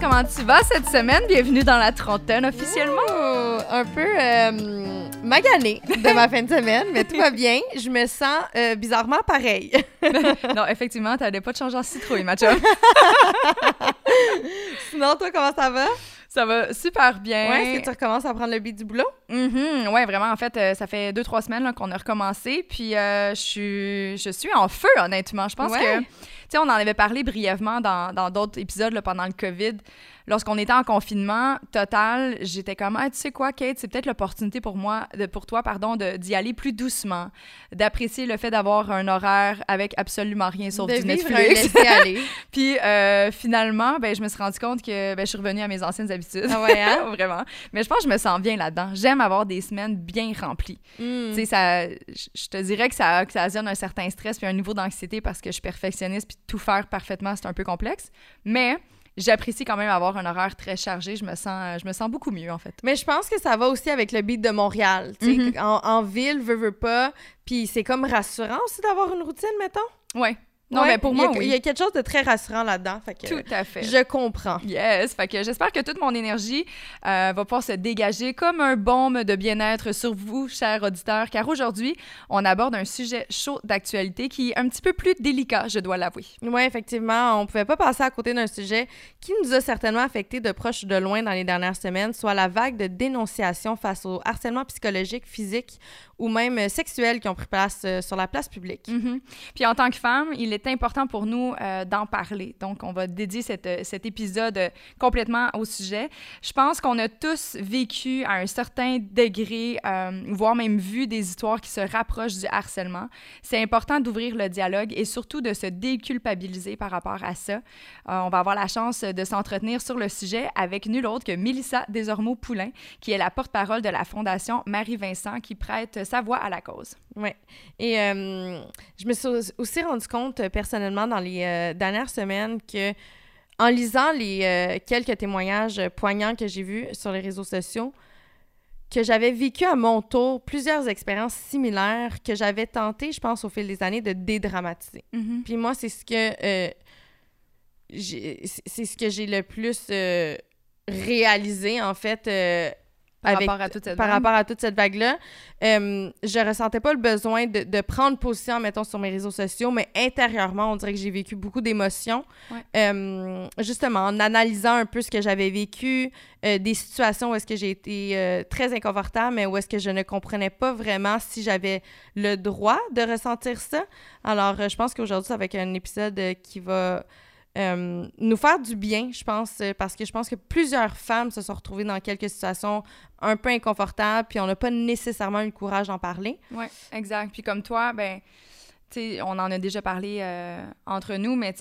Comment tu vas cette semaine? Bienvenue dans la trentaine officiellement. Un peu euh, maganée de ma fin de semaine, mais tout va bien. Je me sens euh, bizarrement pareil. non, effectivement, t'allais pas de changer en citrouille, ma chum. Sinon, toi, comment ça va? Ça va super bien. Ouais, est-ce que tu recommences à prendre le beat du boulot? Mhm, ouais, vraiment. En fait, euh, ça fait deux, trois semaines qu'on a recommencé. Puis euh, je, suis, je suis en feu, honnêtement. Je pense Ouais. que, tu sais, on en avait parlé brièvement dans dans d'autres épisodes là, pendant le COVID. Lorsqu'on était en confinement total, j'étais comme, ah, tu sais quoi, Kate, c'est peut-être l'opportunité pour moi, de, pour toi, pardon, d'y aller plus doucement, d'apprécier le fait d'avoir un horaire avec absolument rien sauf de du vivre un Netflix. laisser-aller. Puis euh, finalement, ben, je me suis rendu compte que ben, je suis revenue à mes anciennes habitudes. Ah ouais, hein? Vraiment. Mais je pense que je me sens bien là-dedans. J'aime avoir des semaines bien remplies. Mm. Tu sais, ça, je je te dirais que ça occasionne un certain stress puis un niveau d'anxiété parce que je suis perfectionniste puis tout faire parfaitement, c'est un peu complexe. Mais j'apprécie quand même avoir un horaire très chargé. Je me sens, je me sens beaucoup mieux, en fait. Mais je pense que ça va aussi avec le beat de Montréal. Mhm. en, en ville, veux, veux pas. Puis c'est comme rassurant aussi d'avoir une routine, mettons. Ouais. Non, mais pour il y a- moi, Il y a quelque chose de très rassurant là-dedans. Tout à fait. je comprends. Yes, fait que j'espère que toute mon énergie euh, va pouvoir se dégager comme un baume de bien-être sur vous, chers auditeurs, car aujourd'hui, on aborde un sujet chaud d'actualité qui est un petit peu plus délicat, je dois l'avouer. Oui, effectivement, on pouvait pas passer à côté d'un sujet qui nous a certainement affecté de proche ou de loin dans les dernières semaines, soit la vague de dénonciation face au harcèlement psychologique, physique ou même euh, sexuel qui ont pris place euh, sur la place publique. Mhm. Puis en tant que femme, il est important pour nous euh, d'en parler. Donc, on va dédier euh, cet épisode euh, complètement au sujet. Je pense qu'on a tous vécu à un certain degré, voire même vu des histoires qui se rapprochent du harcèlement. C'est important d'ouvrir le dialogue et surtout de se déculpabiliser par rapport à ça. On va avoir la chance de s'entretenir sur le sujet avec nul autre que Mélissa Desormeaux-Poulain, qui est la porte-parole de la Fondation Marie-Vincent, qui prête sa voix à la cause. Ouais. Et je me suis aussi rendu compte personnellement dans les euh, dernières semaines que en lisant les euh, quelques témoignages euh, poignants que j'ai vus sur les réseaux sociaux, que j'avais vécu à mon tour plusieurs expériences similaires que j'avais tenté, je pense, au fil des années, de dédramatiser. Puis moi, c'est ce que euh, j'ai- c'est ce que j'ai le plus euh, réalisé en fait euh, Par avec- rapport à toute cette par vague? rapport à toute cette vague-là. Euh, je ressentais pas le besoin de, de prendre position, mettons, sur mes réseaux sociaux, mais intérieurement, on dirait que j'ai vécu beaucoup d'émotions. Ouais. Euh, justement, en analysant un peu ce que j'avais vécu, euh, des situations où est-ce que j'ai été euh, très inconfortable, mais où est-ce que je ne comprenais pas vraiment si j'avais le droit de ressentir ça. Alors, je pense qu'aujourd'hui, ça va être un épisode qui va euh, nous faire du bien, je pense, euh, parce que je pense que plusieurs femmes se sont retrouvées dans quelques situations un peu inconfortables, puis on n'a pas nécessairement eu le courage d'en parler. Oui, exact. Puis comme toi, ben, on en a déjà parlé euh, entre nous, mais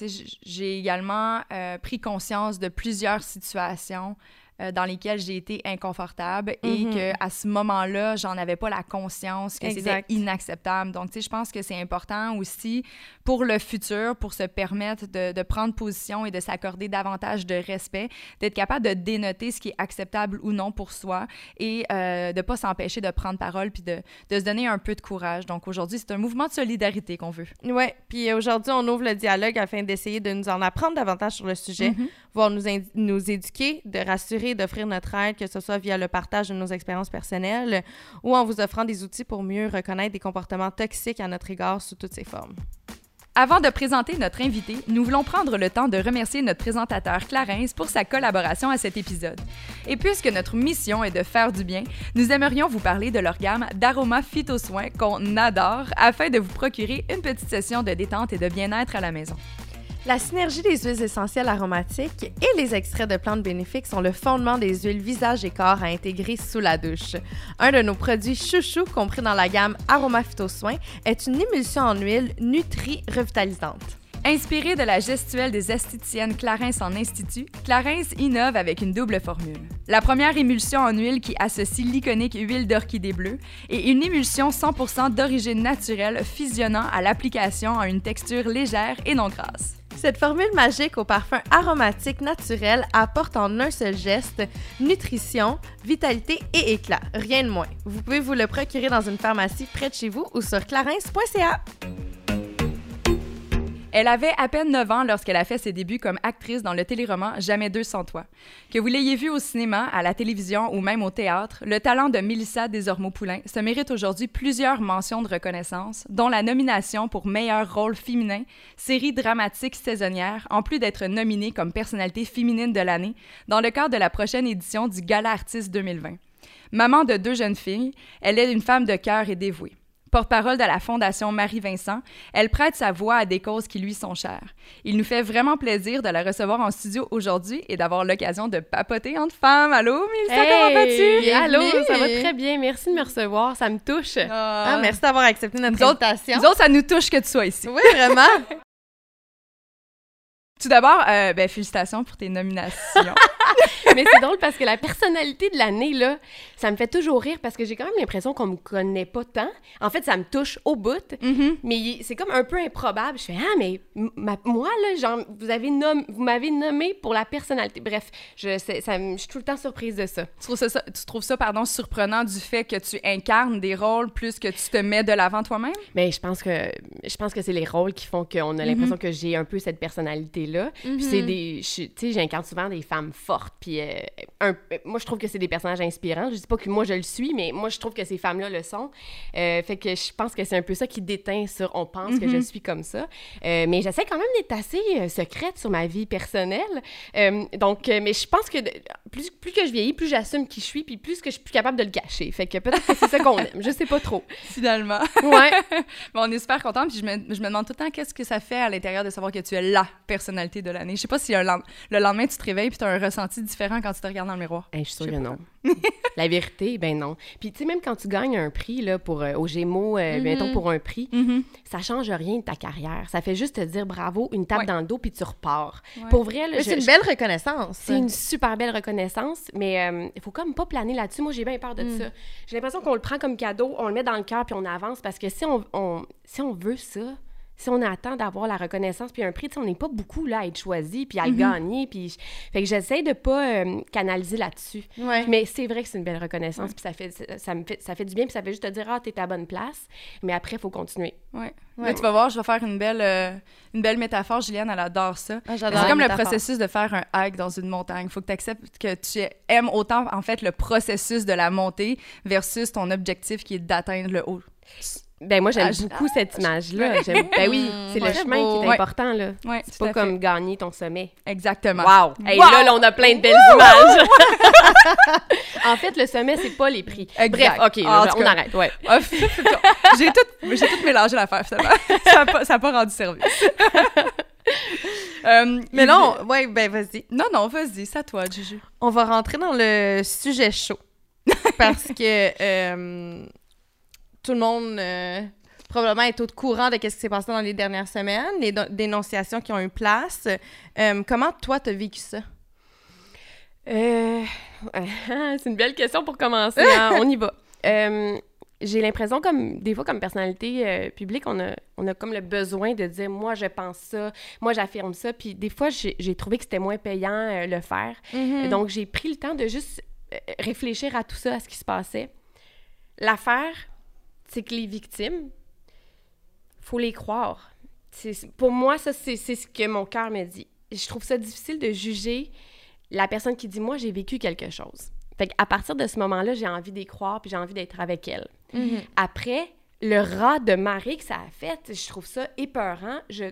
j'ai également pris conscience de plusieurs situations euh, dans lesquelles j'ai été inconfortable et Mhm. que à ce moment-là, j'en avais pas la conscience que c'était inacceptable. Donc, tu sais, je pense que c'est important aussi pour le futur, pour se permettre de, de prendre position et de s'accorder davantage de respect, d'être capable de dénoter ce qui est acceptable ou non pour soi et euh, de pas s'empêcher de prendre parole puis de, de se donner un peu de courage. Donc aujourd'hui, c'est un mouvement de solidarité qu'on veut. Ouais, puis aujourd'hui, on ouvre le dialogue afin d'essayer de nous en apprendre davantage sur le sujet, Mhm. Voire nous, éduquer, de rassurer, d'offrir notre aide, que ce soit via le partage de nos expériences personnelles ou en vous offrant des outils pour mieux reconnaître des comportements toxiques à notre égard sous toutes ses formes. Avant de présenter notre invité, nous voulons prendre le temps de remercier notre présentateur Clarence pour sa collaboration à cet épisode. Et puisque notre mission est de faire du bien, nous aimerions vous parler de leur gamme d'Aroma Phytosoins qu'on adore afin de vous procurer une petite session de détente et de bien-être à la maison. La synergie des huiles essentielles aromatiques et les extraits de plantes bénéfiques sont le fondement des huiles visage et corps à intégrer sous la douche. Un de nos produits chouchous, compris dans la gamme Aroma Phytosoin, est une émulsion en huile nutri-revitalisante. Inspiré de la gestuelle des esthéticiennes Clarins en Institut, Clarins innove avec une double formule. La première émulsion en huile qui associe l'iconique huile d'orchidée bleue et une émulsion 100% d'origine naturelle fusionnant à l'application à une texture légère et non grasse. Cette formule magique au parfum aromatique naturel apporte en un seul geste nutrition, vitalité et éclat, rien de moins. Vous pouvez vous le procurer dans une pharmacie près de chez vous ou sur clarins.ca. Elle avait à peine 9 ans lorsqu'elle a fait ses débuts comme actrice dans le téléroman Jamais deux sans toi. Que vous l'ayez vu au cinéma, à la télévision ou même au théâtre, le talent de Mélissa Desormeaux-Poulain se mérite aujourd'hui plusieurs mentions de reconnaissance, dont la nomination pour meilleur rôle féminin, série dramatique saisonnière, en plus d'être nominée comme personnalité féminine de l'année dans le cadre de la prochaine édition du Gala Artiste 2020. Maman de deux jeunes filles, elle est une femme de cœur et dévouée. Porte-parole de la Fondation Marie-Vincent, elle prête sa voix à des causes qui lui sont chères. Il nous fait vraiment plaisir de la recevoir en studio aujourd'hui et d'avoir l'occasion de papoter entre femmes. Allô, Mélissa, comment vas-tu? Allô, ça va très bien. Merci de me recevoir. Ça me touche. Ah, merci d'avoir accepté notre Nous autres- invitation. Nous autres, ça nous touche que tu sois ici. Oui, vraiment. Tout d'abord, euh, ben, félicitations pour tes nominations. Mais c'est drôle parce que la personnalité de l'année, là, ça me fait toujours rire parce que j'ai quand même l'impression qu'on me connaît pas tant. En fait, ça me touche au bout, Mhm. mais c'est comme un peu improbable. Je fais Ah, mais ma- moi, là, genre, vous m'avez nommé pour la personnalité. Bref, je, ça je suis tout le temps surprise de ça. Tu trouves ça, ça- tu trouves ça pardon, surprenant du fait que tu incarnes des rôles plus que tu te mets de l'avant toi-même? Mais je pense que je pense que c'est les rôles qui font qu'on a l'impression que j'ai un peu cette personnalité-là. Puis c'est des... je suis- Tu sais, j'incarne souvent des femmes fortes. Puis euh, un- moi, je trouve que c'est des personnages inspirants. Je dis pas que moi, je le suis, mais moi, je trouve que ces femmes-là le sont. Euh, fait que je pense que c'est un peu ça qui déteint sur « on pense que je suis comme ça Euh, Mais j'essaie quand même d'être assez secrète sur ma vie personnelle. Donc, mais je pense que de- plus, plus que je vieillis, plus j'assume qui je suis, puis plus que je suis plus capable de le cacher. Fait que peut-être que c'est ça qu'on aime. Je sais pas trop. Finalement. Ouais. Mais on est super contents, puis je me, je me demande tout le temps qu'est-ce que ça fait à l'intérieur de savoir que tu es la personnalité de l'année. Je sais pas si un le lendemain tu te réveilles puis tu as un ressenti différent quand tu te regardes dans le miroir? Hey, je suis sûre que non. La vérité, ben non. Puis tu sais, même quand tu gagnes un prix là, pour, euh, au Gémeaux, euh, mettons pour un prix, ça change rien de ta carrière. Ça fait juste te dire bravo, une tape Ouais. dans le dos, puis tu repars. Ouais. Pour vrai, là, Mais je- c'est une je- belle reconnaissance. c'est une super belle reconnaissance, mais euh, il faut comme pas planer là-dessus. Moi, j'ai bien peur de Mm. ça. J'ai l'impression qu'on le prend comme cadeau, on le met dans le cœur, puis on avance, parce que si on, on- si on veut ça, si on attend d'avoir la reconnaissance puis un prix, on n'est pas beaucoup là à être choisi puis à le Mm-hmm. gagner. Puis je- fait que j'essaie de pas euh, canaliser là-dessus. Ouais. Mais c'est vrai que c'est une belle reconnaissance, puis ça fait, ça, ça me fait, ça fait du bien, puis ça fait juste te dire, ah, t'es à la bonne place. Mais après, il faut continuer. Ouais. Ouais. Là, tu vas voir, je vais faire une belle, euh, une belle métaphore. Juliane, elle adore ça. Ah, C'est comme le processus de faire un hike dans une montagne. Il faut que tu acceptes que tu aimes autant, en fait, le processus de la montée versus ton objectif qui est d'atteindre le haut. Ben moi, j'aime Ah, beaucoup cette image-là. J'aime- Ben oui, c'est Ouais. le chemin beau. qui est important, là. Ouais, C'est pas fait. comme gagner ton sommet. Exactement. Wow! Hey, Wow! là, là, on a plein de belles images. en fait, le sommet, c'est pas les prix. Exact. Bref, OK, là, on cas. arrête, ouais. Ah, j'ai tout, j'ai tout mélangé l'affaire, finalement. ça n'a pas, ça a pas rendu service. Euh, Mais non, ouais, ben vas-y. Non, non, vas-y, c'est à toi, Juju. On va rentrer dans le sujet chaud. Parce que euh, tout le monde euh, probablement est au courant de ce qui s'est passé dans les dernières semaines, les dénonciations qui ont eu place. Euh, comment toi, t'as vécu ça? Euh, c'est une belle question pour commencer. hein. on y va. Euh, j'ai l'impression, comme des fois, comme personnalité publique, on a, on a comme le besoin de dire moi, je pense ça, moi, j'affirme ça. Puis des fois, j'ai trouvé que c'était moins payant le faire. Mm-hmm. Donc, j'ai pris le temps de juste réfléchir à tout ça, à ce qui se passait. L'affaire, c'est que les victimes, faut les croire. Pour moi, ça, c'est c'est ce que mon cœur me dit. Je trouve ça difficile de juger la personne qui dit Moi, j'ai vécu quelque chose. Fait à partir de ce moment-là, j'ai envie d'y croire puis j'ai envie d'être avec elle. Après, le rat de marée que ça a fait, je trouve ça épeurant. Je,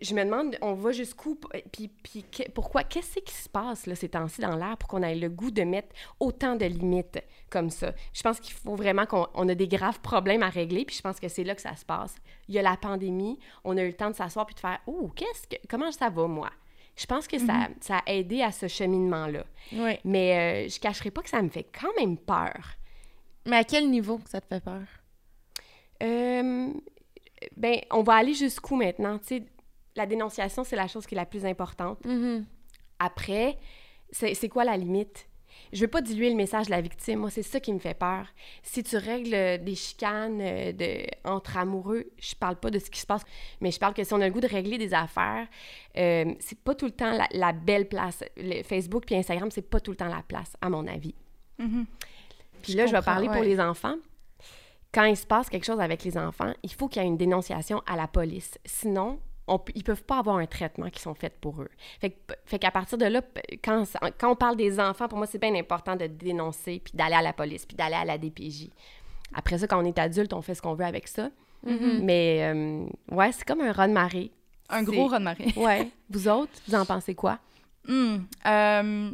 je me demande, on va jusqu'où, puis, puis pourquoi, qu'est-ce qui se passe là, ces temps-ci dans l'air pour qu'on ait le goût de mettre autant de limites comme ça? Je pense qu'il faut vraiment qu'on on a des graves problèmes à régler, puis je pense que c'est là que ça se passe. Il y a la pandémie, on a eu le temps de s'asseoir puis de faire, oh, qu'est-ce que, comment ça va moi? Je pense que ça, ça a aidé à ce cheminement-là. Oui. Mais euh, je cacherai pas que ça me fait quand même peur. Mais à quel niveau que ça te fait peur? Euh, ben, on va aller jusqu'où maintenant? Tu sais, la dénonciation, c'est la chose qui est la plus importante. Mhm. Après, c'est quoi la limite? Je veux pas diluer le message de la victime. Moi, c'est ça qui me fait peur. Si tu règles euh, des chicanes euh, de, entre amoureux, je parle pas de ce qui se passe, mais je parle que si on a le goût de régler des affaires, euh, c'est pas tout le temps la, la belle place. Le Facebook puis Instagram, c'est pas tout le temps la place, à mon avis. Mhm. Puis là, je vais parler pour les enfants. Quand il se passe quelque chose avec les enfants, il faut qu'il y ait une dénonciation à la police. Sinon, on, ils peuvent pas avoir un traitement qui sont faits pour eux. Fait, qu'à partir de là, quand, on parle des enfants, pour moi, c'est bien important de dénoncer, puis d'aller à la police, puis d'aller à la DPJ. Après ça, quand on est adulte, on fait ce qu'on veut avec ça. Mhm. Mais, euh, ouais, c'est comme un raz de marée. Un gros raz de marée. Ouais. Vous autres, vous en pensez quoi? Euh,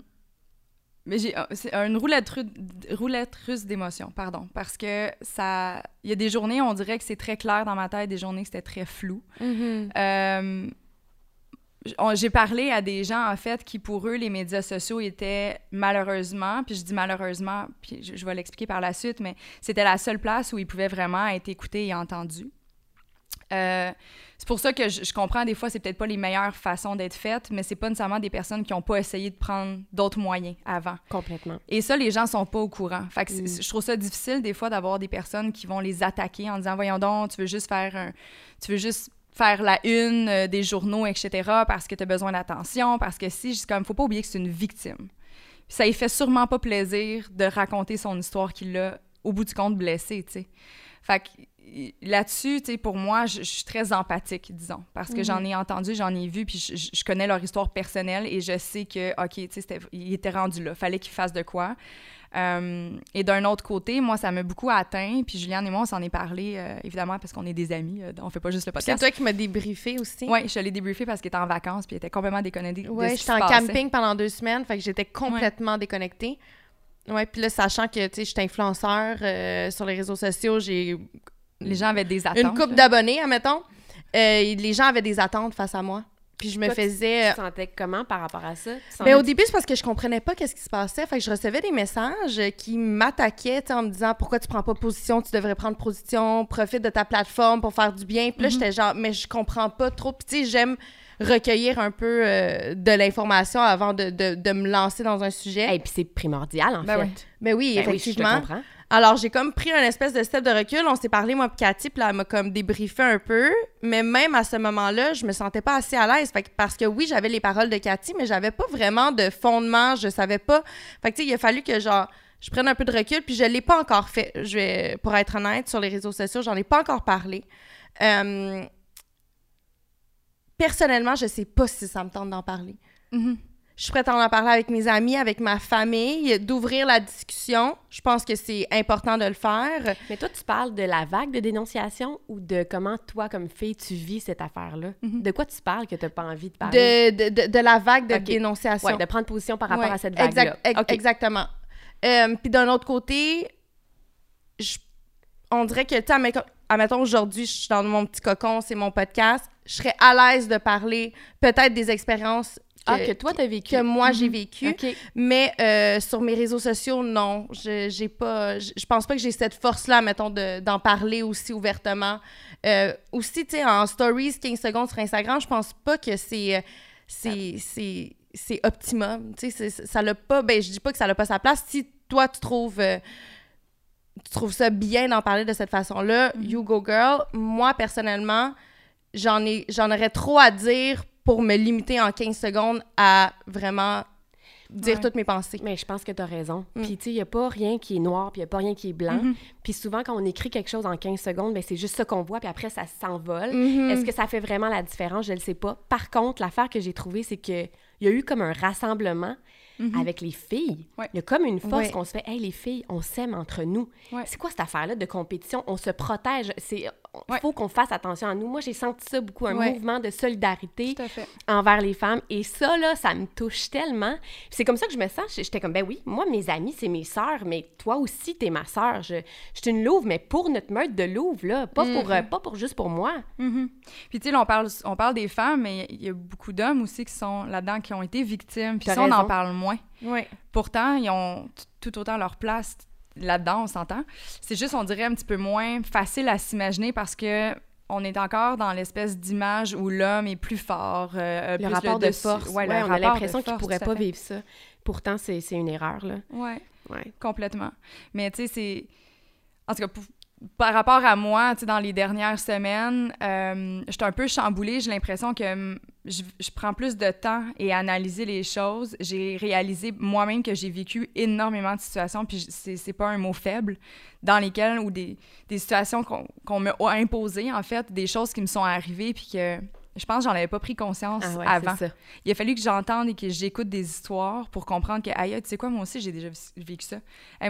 mais j'ai euh, c'est une roulette, ru- roulette russe d'émotions, pardon, parce que ça, il y a des journées, on dirait que c'est très clair dans ma tête, des journées que c'était très flou. Mhm. Euh, j'ai parlé à des gens en fait qui pour eux les médias sociaux étaient malheureusement, puis je dis malheureusement, puis je, je vais l'expliquer par la suite, mais c'était la seule place où ils pouvaient vraiment être écoutés et entendus. Euh, c'est pour ça que je, je comprends des fois c'est peut-être pas les meilleures façons d'être faites, mais c'est pas nécessairement des personnes qui ont pas essayé de prendre d'autres moyens avant. Complètement. Et ça, les gens sont pas au courant. Fait que c'est- Mm. je trouve ça difficile des fois d'avoir des personnes qui vont les attaquer en disant voyons donc, tu veux juste faire un, tu veux juste faire la une euh, des journaux, etc. parce que tu as besoin d'attention, parce que si, je comme faut pas oublier que c'est une victime. Puis ça lui fait sûrement pas plaisir de raconter son histoire qu'il a au bout du compte blessé, tu sais. Fait que là-dessus, tu sais, pour moi, je, je suis très empathique, disons, parce que j'en ai entendu, j'en ai vu, puis je, connais leur histoire personnelle et je sais que, OK, tu sais, il était rendu là, fallait qu'il fasse de quoi. Euh, et d'un autre côté, moi, ça m'a beaucoup atteint, puis Juliane et moi, on s'en est parlé, euh, évidemment, parce qu'on est des amis, euh, on fait pas juste le C'est podcast. toi qui m'as débriefé aussi. Oui, je l'ai débriefé parce qu'il était en vacances, puis il était complètement déconnecté Ouais, qui j'étais en passait. camping pendant deux semaines, fait que j'étais complètement déconnectée. Ouais, puis là, sachant que, tu sais, je suis influenceur euh, sur les réseaux sociaux, j'ai Les gens avaient des attentes. une couple là. d'abonnés, admettons. Euh, les gens avaient des attentes face à moi. Puis je me Toi, faisais... Tu te sentais comment par rapport à ça? Mais sentais- au début, c'est parce que je comprenais pas qu'est-ce qui se passait. Fait que je recevais des messages qui m'attaquaient, en me disant pourquoi tu prends pas position, tu devrais prendre position, profite de ta plateforme pour faire du bien. Puis là, j'étais genre, mais je comprends pas trop. Puis tu sais, j'aime recueillir un peu euh, de l'information avant de, de, de me lancer dans un sujet. Et puis c'est primordial, en Ben fait. oui. Mais oui, Ben oui, je te effectivement. comprends. Alors, j'ai comme pris un espèce de step de recul. On s'est parlé, moi, Cathy, puis elle m'a comme débriefé un peu. Mais même à ce moment-là, je me sentais pas assez à l'aise. Parce que oui, j'avais les paroles de Cathy, mais j'avais pas vraiment de fondement. Je savais pas. Fait que, il a fallu que, genre, je prenne un peu de recul, puis je l'ai pas encore fait. Pour être honnête, sur les réseaux sociaux, j'en ai pas encore parlé. Euh, Personnellement, je sais pas si ça me tente d'en parler. Mhm. Je suis prête à en parler avec mes amis, avec ma famille, d'ouvrir la discussion. Je pense que c'est important de le faire. Mais toi, tu parles de la vague de dénonciation ou de comment toi, comme fille, tu vis cette affaire-là? Mhm. De quoi tu parles que tu n'as pas envie de parler? De, de, de, de la vague de dénonciation. Ouais, de prendre position par rapport Ouais, à cette vague-là. exact- ex-. Exactement. Euh, Puis d'un autre côté, je- on dirait que, tu sais, admettons- aujourd'hui, je suis dans mon petit cocon, c'est mon podcast, je serais à l'aise de parler peut-être des expériences Ah, que toi, tu as vécu. que moi, j'ai Mhm. vécues. OK. Mais euh, sur mes réseaux sociaux, non. Je j'ai pas. Je je pense pas que j'ai cette force-là, mettons, de- d'en parler aussi ouvertement. Euh, aussi, tu sais, en stories, 15 secondes sur Instagram, je pense pas que c'est. euh, C'est. c'est c'est optimum. Tu sais, ça l'a pas. Ben, je dis pas que ça n'a pas sa place. Si toi, tu trouves. euh, tu trouves ça bien d'en parler de cette façon-là, you go girl. Moi, personnellement, j'en ai j'en aurais trop à dire pour me limiter en 15 secondes à vraiment dire Ouais. toutes mes pensées. Mais je pense que tu as raison. Mm. Puis, tu sais, il n'y a pas rien qui est noir, puis il n'y a pas rien qui est blanc. Mhm. Puis souvent, quand on écrit quelque chose en 15 secondes, ben, c'est juste ça qu'on voit, puis après, ça s'envole. Mhm. Est-ce que ça fait vraiment la différence? Je ne le sais pas. Par contre, l'affaire que j'ai trouvée, c'est qu'il y a eu comme un rassemblement Mhm. avec les filles. Ouais. Il y a comme une force Ouais. qu'on se fait, hey, les filles, on s'aime entre nous. C'est quoi cette affaire-là de compétition? On se protège. C'est il faut qu'on fasse attention à nous. Moi, j'ai senti ça beaucoup, un mouvement de solidarité envers les femmes. Et ça, là, ça me touche tellement. c'est comme ça que je me sens. J'étais comme, ben oui, moi, mes amis, c'est mes sœurs, mais toi aussi, t'es ma sœur. Je, je suis une louve, mais pour notre meute de louve, là, pas, pour, euh, mm-hmm. pas pour juste pour moi. Mm-hmm. Puis, tu sais, on parle, on parle des femmes, mais il y a beaucoup d'hommes aussi qui sont là-dedans, qui ont été victimes. Puis ça, on en parle moins. Pourtant, ils ont tout autant leur place là-dedans, on s'entend. C'est juste, on dirait, un petit peu moins facile à s'imaginer parce que on est encore dans l'espèce d'image où l'homme est plus fort, euh, le rapport de, force. Ouais, on a l'impression qu'il pourrait pas vivre ça. Pourtant, c'est une erreur, là. Ouais, ouais. complètement. Mais tu sais, c'est... En tout cas, par rapport à moi, dans les dernières semaines, euh, j'étais un peu chamboulée. J'ai l'impression que je, prends plus de temps et analyser les choses. J'ai réalisé moi-même que j'ai vécu énormément de situations, puis c'est pas un mot faible, dans lesquelles, ou des, des situations qu'on m'a imposées, en fait, des choses qui me sont arrivées, puis que je pense que j'en avais pas pris conscience ah avant. Il a fallu que j'entende et que j'écoute des histoires pour comprendre que, aïe, tu sais quoi, moi aussi, j'ai déjà vécu ça.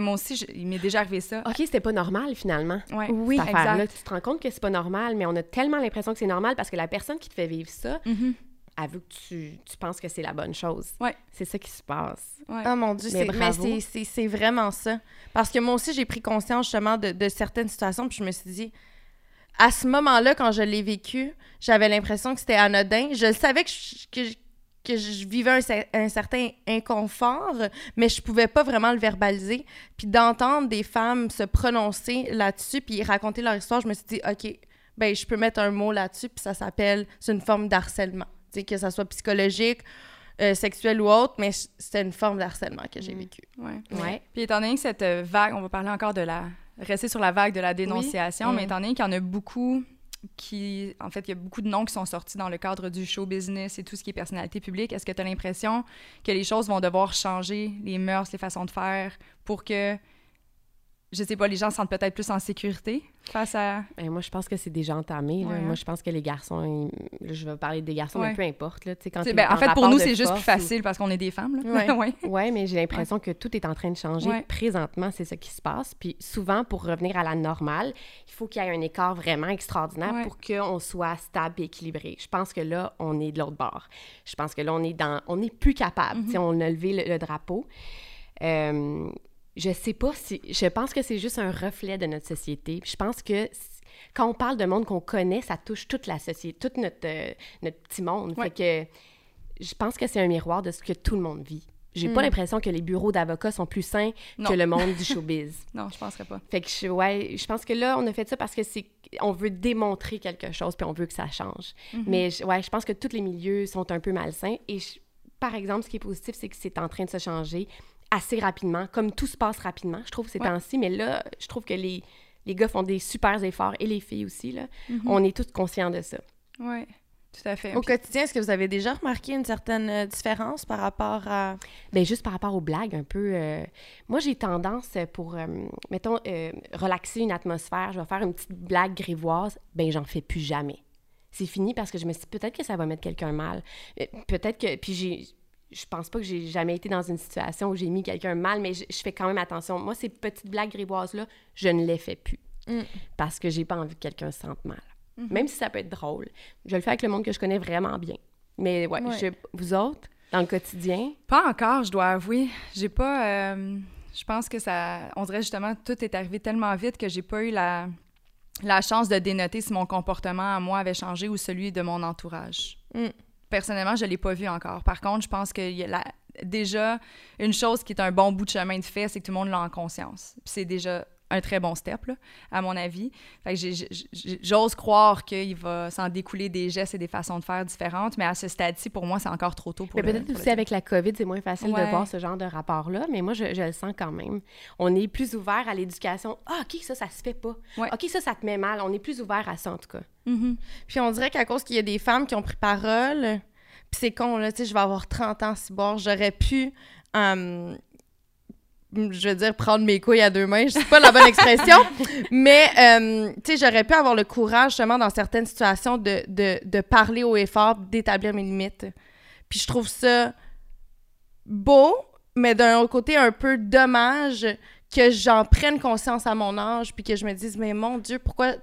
moi aussi, il m'est déjà arrivé ça. OK, c'était pas normal, finalement. Oui, exact. tu te rends compte que c'est pas normal, mais on a tellement l'impression que c'est normal parce que la personne qui te fait vivre ça, mm elle veut que tu, tu penses que c'est la bonne chose. Ouais. C'est ça qui se passe. Oh mon Dieu, mais, c'est vraiment ça. Parce que moi aussi, j'ai pris conscience justement de, de certaines situations, puis je me suis dit à ce moment-là, quand je l'ai vécu, j'avais l'impression que c'était anodin. Je savais que je, que, je vivais un, certain inconfort, mais je pouvais pas vraiment le verbaliser. Puis d'entendre des femmes se prononcer là-dessus, puis raconter leur histoire, je me suis dit, OK, ben je peux mettre un mot là-dessus, puis ça s'appelle, c'est une forme d'harcèlement. Que ça soit psychologique, euh, sexuel ou autre, mais c'était une forme d'harcèlement que j'ai mmh. vécu. Ouais. ouais. Puis étant donné que cette vague, on va parler encore de la rester sur la vague de la dénonciation, mais mm. étant donné qu'il y en a beaucoup qui, en fait, il y a beaucoup de noms qui sont sortis dans le cadre du show business et tout ce qui est personnalité publique. Est-ce que tu as l'impression que les choses vont devoir changer, les mœurs, les façons de faire, pour que je sais pas, les gens se sentent peut-être plus en sécurité face à. Ben, moi, je pense que c'est déjà entamé. Moi, je pense que les garçons, je vais parler des garçons, mais peu importe. Là, quand ben, en fait, pour nous, c'est juste plus facile parce qu'on est des femmes. Oui, ouais, mais j'ai l'impression que tout est en train de changer. Présentement, c'est ce qui se passe. Puis souvent, pour revenir à la normale, il faut qu'il y ait un écart vraiment extraordinaire pour qu'on soit stable et équilibré. Je pense que là, on est de l'autre bord. Je pense que là, on est dans, on est plus capable. Mm On a levé le, drapeau. Euh, je sais pas si. Je pense que c'est juste un reflet de notre société. Je pense que quand on parle de monde qu'on connaît, ça touche toute la société, tout notre, euh, notre petit monde. Fait que je pense que c'est un miroir de ce que tout le monde vit. J'ai pas hmm. l'impression que les bureaux d'avocats sont plus sains que le monde du showbiz. non, je penserais pas. Fait que je, ouais, je pense que là, on a fait ça parce que c'est on veut démontrer quelque chose puis on veut que ça change. Mhm. Mais ouais, je pense que tous les milieux sont un peu malsains et par exemple, ce qui est positif, c'est que c'est en train de se changer assez rapidement, comme tout se passe rapidement, je trouve, ces temps-ci. Mais là, je trouve que les, les gars font des super efforts, et les filles aussi, là. Mm-hmm. On est tous conscients de ça. Oui, tout à fait. Au quotidien, est-ce que vous avez déjà remarqué une certaine euh, différence par rapport à... Bien, juste par rapport aux blagues, un peu... Euh, moi, j'ai tendance pour, euh, mettons, relaxer une atmosphère, je vais faire une petite blague grivoise, ben j'en fais plus jamais. C'est fini parce que je me suis dit, peut-être que ça va mettre quelqu'un mal. Peut-être que... Puis j'ai je pense pas que j'ai jamais été dans une situation où j'ai mis quelqu'un mal, mais je, fais quand même attention. Moi, ces petites blagues grivoises-là, je ne les fais plus. Mm. Parce que j'ai pas envie que quelqu'un se sente mal. Mm-hmm. Même si ça peut être drôle. Je le fais avec le monde que je connais vraiment bien. Mais ouais, vous autres, dans le quotidien? Pas encore, je dois avouer. J'ai pas. Euh, je pense que ça. On dirait justement, tout est arrivé tellement vite que j'ai pas eu la, la chance de dénoter si mon comportement à moi avait changé ou celui de mon entourage. Mm personnellement, je ne l'ai pas vu encore. Par contre, je pense que y a déjà, une chose qui est un bon bout de chemin de fait, c'est que tout le monde l'a en conscience. c'est déjà un très bon step, à mon avis. j'ose croire qu'il va s'en découler des gestes et des façons de faire différentes, mais à ce stade-ci, pour moi, c'est encore trop tôt pour mais Peut-être aussi avec la COVID, c'est moins facile de voir ce genre de rapport-là, mais moi, je, le sens quand même. On est plus ouvert à l'éducation. Ah, OK, ça, ça se fait pas. OK, ça, ça te met mal. On est plus ouvert à ça, en tout cas. Mm-hmm. Puis on dirait qu'à cause qu'il y a des femmes qui ont pris parole, puis c'est con, là, tu sais, je vais avoir 30 ans si bord, j'aurais pu... Hum, je veux dire, prendre mes couilles à deux mains, je sais pas la bonne expression, mais, euh, tu sais, j'aurais pu avoir le courage, justement, dans certaines situations, de, de, de parler haut et fort, d'établir mes limites. Puis je trouve ça beau, mais d'un autre côté, un peu dommage que j'en prenne conscience à mon âge, puis que je me dise, mais mon Dieu, pourquoi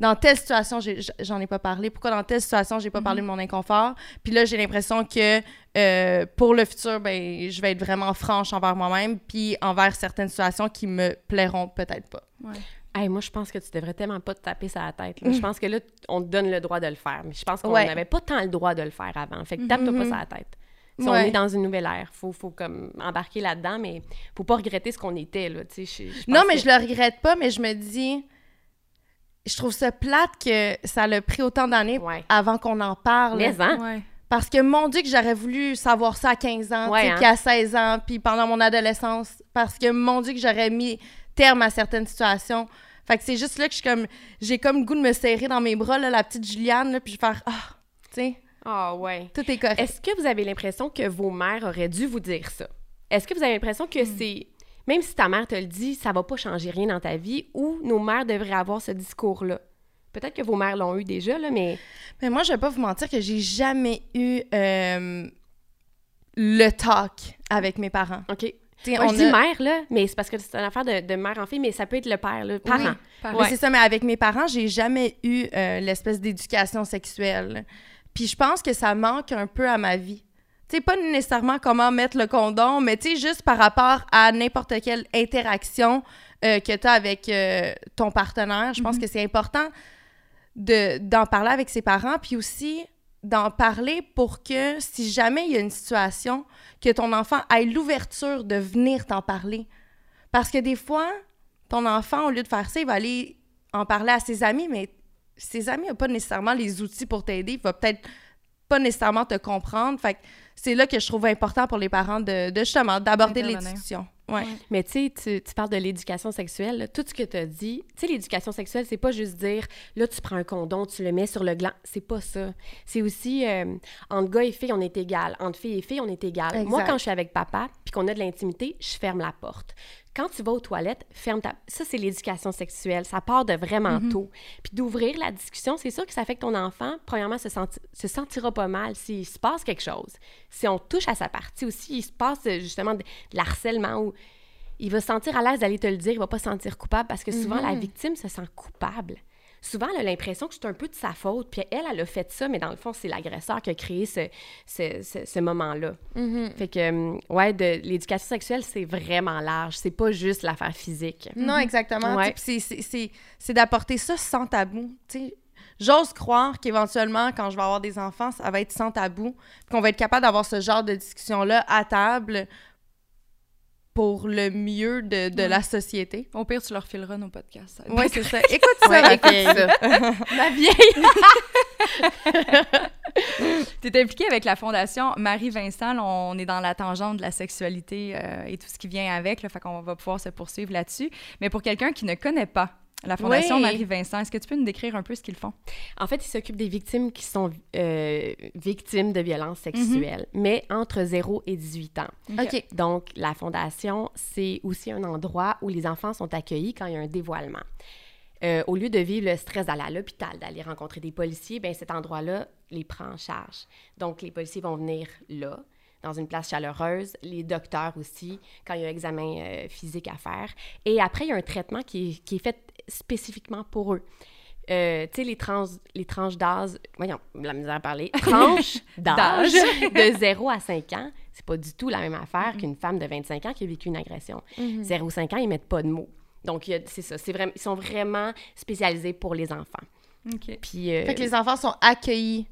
dans telle situation, j'en ai pas parlé? Pourquoi dans telle situation, j'ai pas parlé de mon inconfort? Puis là, j'ai l'impression que euh, pour le futur, ben, je vais être vraiment franche envers moi-même, puis envers certaines situations qui me plairont peut-être pas. Hey, moi, je pense que tu devrais tellement pas te taper sur la tête. là. Je pense que là, on te donne le droit de le faire. Mais je pense qu'on Ouais. n'avait pas tant le droit de le faire avant. Fait que tape-toi pas sur la tête. Si on Ouais. est dans une nouvelle ère, faut, faut comme embarquer là-dedans, mais faut pas regretter ce qu'on était, là, tu sais. je- je Non, mais que- je le regrette pas, mais je me dis, je trouve ça plate que ça a pris autant d'années Ouais. avant qu'on en parle. Mais, hein? Ouais. Parce que mon Dieu, que j'aurais voulu savoir ça à 15 ans, Ouais, hein? puis à 16 ans, puis pendant mon adolescence. Parce que mon Dieu, que j'aurais mis terme à certaines situations. Fait que c'est juste là que je suis comme. J'ai comme le goût de me serrer dans mes bras, là, la petite Juliane, là, puis je vais faire. Ah, tu sais, Ah, ouais. tout est correct. Est-ce que vous avez l'impression que vos mères auraient dû vous dire ça? Est-ce que vous avez l'impression que Hmm. c'est. Même si ta mère te le dit, ça va pas changer rien dans ta vie, ou nos mères devraient avoir ce discours-là? Peut-être que vos mères l'ont eu déjà, là, mais. Mais moi, je vais pas vous mentir que j'ai jamais eu euh, le talk avec mes parents. OK. On a- mère, là, mais c'est parce que c'est une affaire de, de mère en fille, mais ça peut être le père, le parent. Oui. Mais c'est ça, mais avec mes parents, j'ai jamais eu euh, l'espèce d'éducation sexuelle. Puis je pense que ça manque un peu à ma vie. Tu sais, pas nécessairement comment mettre le condom, mais tu sais, juste par rapport à n'importe quelle interaction euh, que tu as avec euh, ton partenaire. Je pense que c'est important de- d'en parler avec ses parents, puis aussi d'en parler pour que si jamais il y a une situation, que ton enfant ait l'ouverture de venir t'en parler. Parce que des fois, ton enfant, au lieu de faire ça, il va aller en parler à ses amis, mais ses amis n'ont pas nécessairement les outils pour t'aider. Il va peut-être pas nécessairement te comprendre. Fait que c'est là que je trouve important pour les parents de, de justement d'aborder les discussions. Ouais. Mais tu sais, tu tu parles de l'éducation sexuelle. là. Tout ce que tu as dit, tu sais, l'éducation sexuelle, c'est pas juste dire, là, tu prends un condom, tu le mets sur le gland. C'est pas ça. C'est aussi, euh, entre gars et filles, on est égal. Entre filles et filles, on est égal. Moi, quand je suis avec papa, puis qu'on a de l'intimité, je ferme la porte. Quand tu vas aux toilettes, ferme ta... Ça, c'est l'éducation sexuelle. Ça part de vraiment tôt. Puis d'ouvrir la discussion, c'est sûr que ça fait que ton enfant, premièrement, se, senti- se sentira pas mal s'il se passe quelque chose. Si on touche à sa partie aussi, il se passe euh, justement de, de l'harcèlement ou il va se sentir à l'aise d'aller te le dire, il va pas se sentir coupable parce que souvent, la victime se sent coupable. Souvent, elle a l'impression que c'est un peu de sa faute, puis elle, elle a fait ça, mais dans le fond, c'est l'agresseur qui a créé ce, ce, ce- ce moment-là. Fait que, hum, ouais, de l'éducation sexuelle, c'est vraiment large. C'est pas juste l'affaire physique. Non, exactement. Ouais. C'est- c'est- C'est c'est d'apporter ça sans tabou. J'ose croire qu'éventuellement, quand je vais avoir des enfants, ça va être sans tabou, qu'on va être capable d'avoir ce genre de discussion-là à table pour le mieux de, de la société. Au pire, tu leur fileras nos podcasts. Oui, c'est ça. Écoute ça, Ouais, ma écoute fille. ça. Ma vieille! Tu es impliquée avec la Fondation Marie-Vincent. On est dans la tangente de la sexualité euh, et tout ce qui vient avec. Là, fait qu'on va pouvoir se poursuivre là-dessus. Mais pour quelqu'un qui ne connaît pas la Fondation Oui. Marie-Vincent, est-ce que tu peux nous décrire un peu ce qu'ils font? En fait, ils s'occupent des victimes qui sont euh, victimes de violences sexuelles, mais entre 0 et 18 ans. OK. Donc, la fondation, c'est aussi un endroit où les enfants sont accueillis quand il y a un dévoilement. Euh, au lieu de vivre le stress d'aller à l'hôpital, d'aller rencontrer des policiers, ben cet endroit-là les prend en charge. Donc, les policiers vont venir là, dans une place chaleureuse, les docteurs aussi, quand il y a un examen euh, physique à faire. Et après, il y a un traitement qui est, qui est fait spécifiquement pour eux. Euh, tu sais, les, trans, les tranches d'âge, voyons, la misère à parler, tranches d'âge de 0 à 5 ans, c'est pas du tout la même affaire qu'une femme de 25 ans qui a vécu une agression. 0 ou 5 ans, ils mettent pas de mots. Donc, c'est ça, c'est vraiment, ils sont vraiment spécialisés pour les enfants. OK. Puis, euh, Fait que les enfants sont accueillis.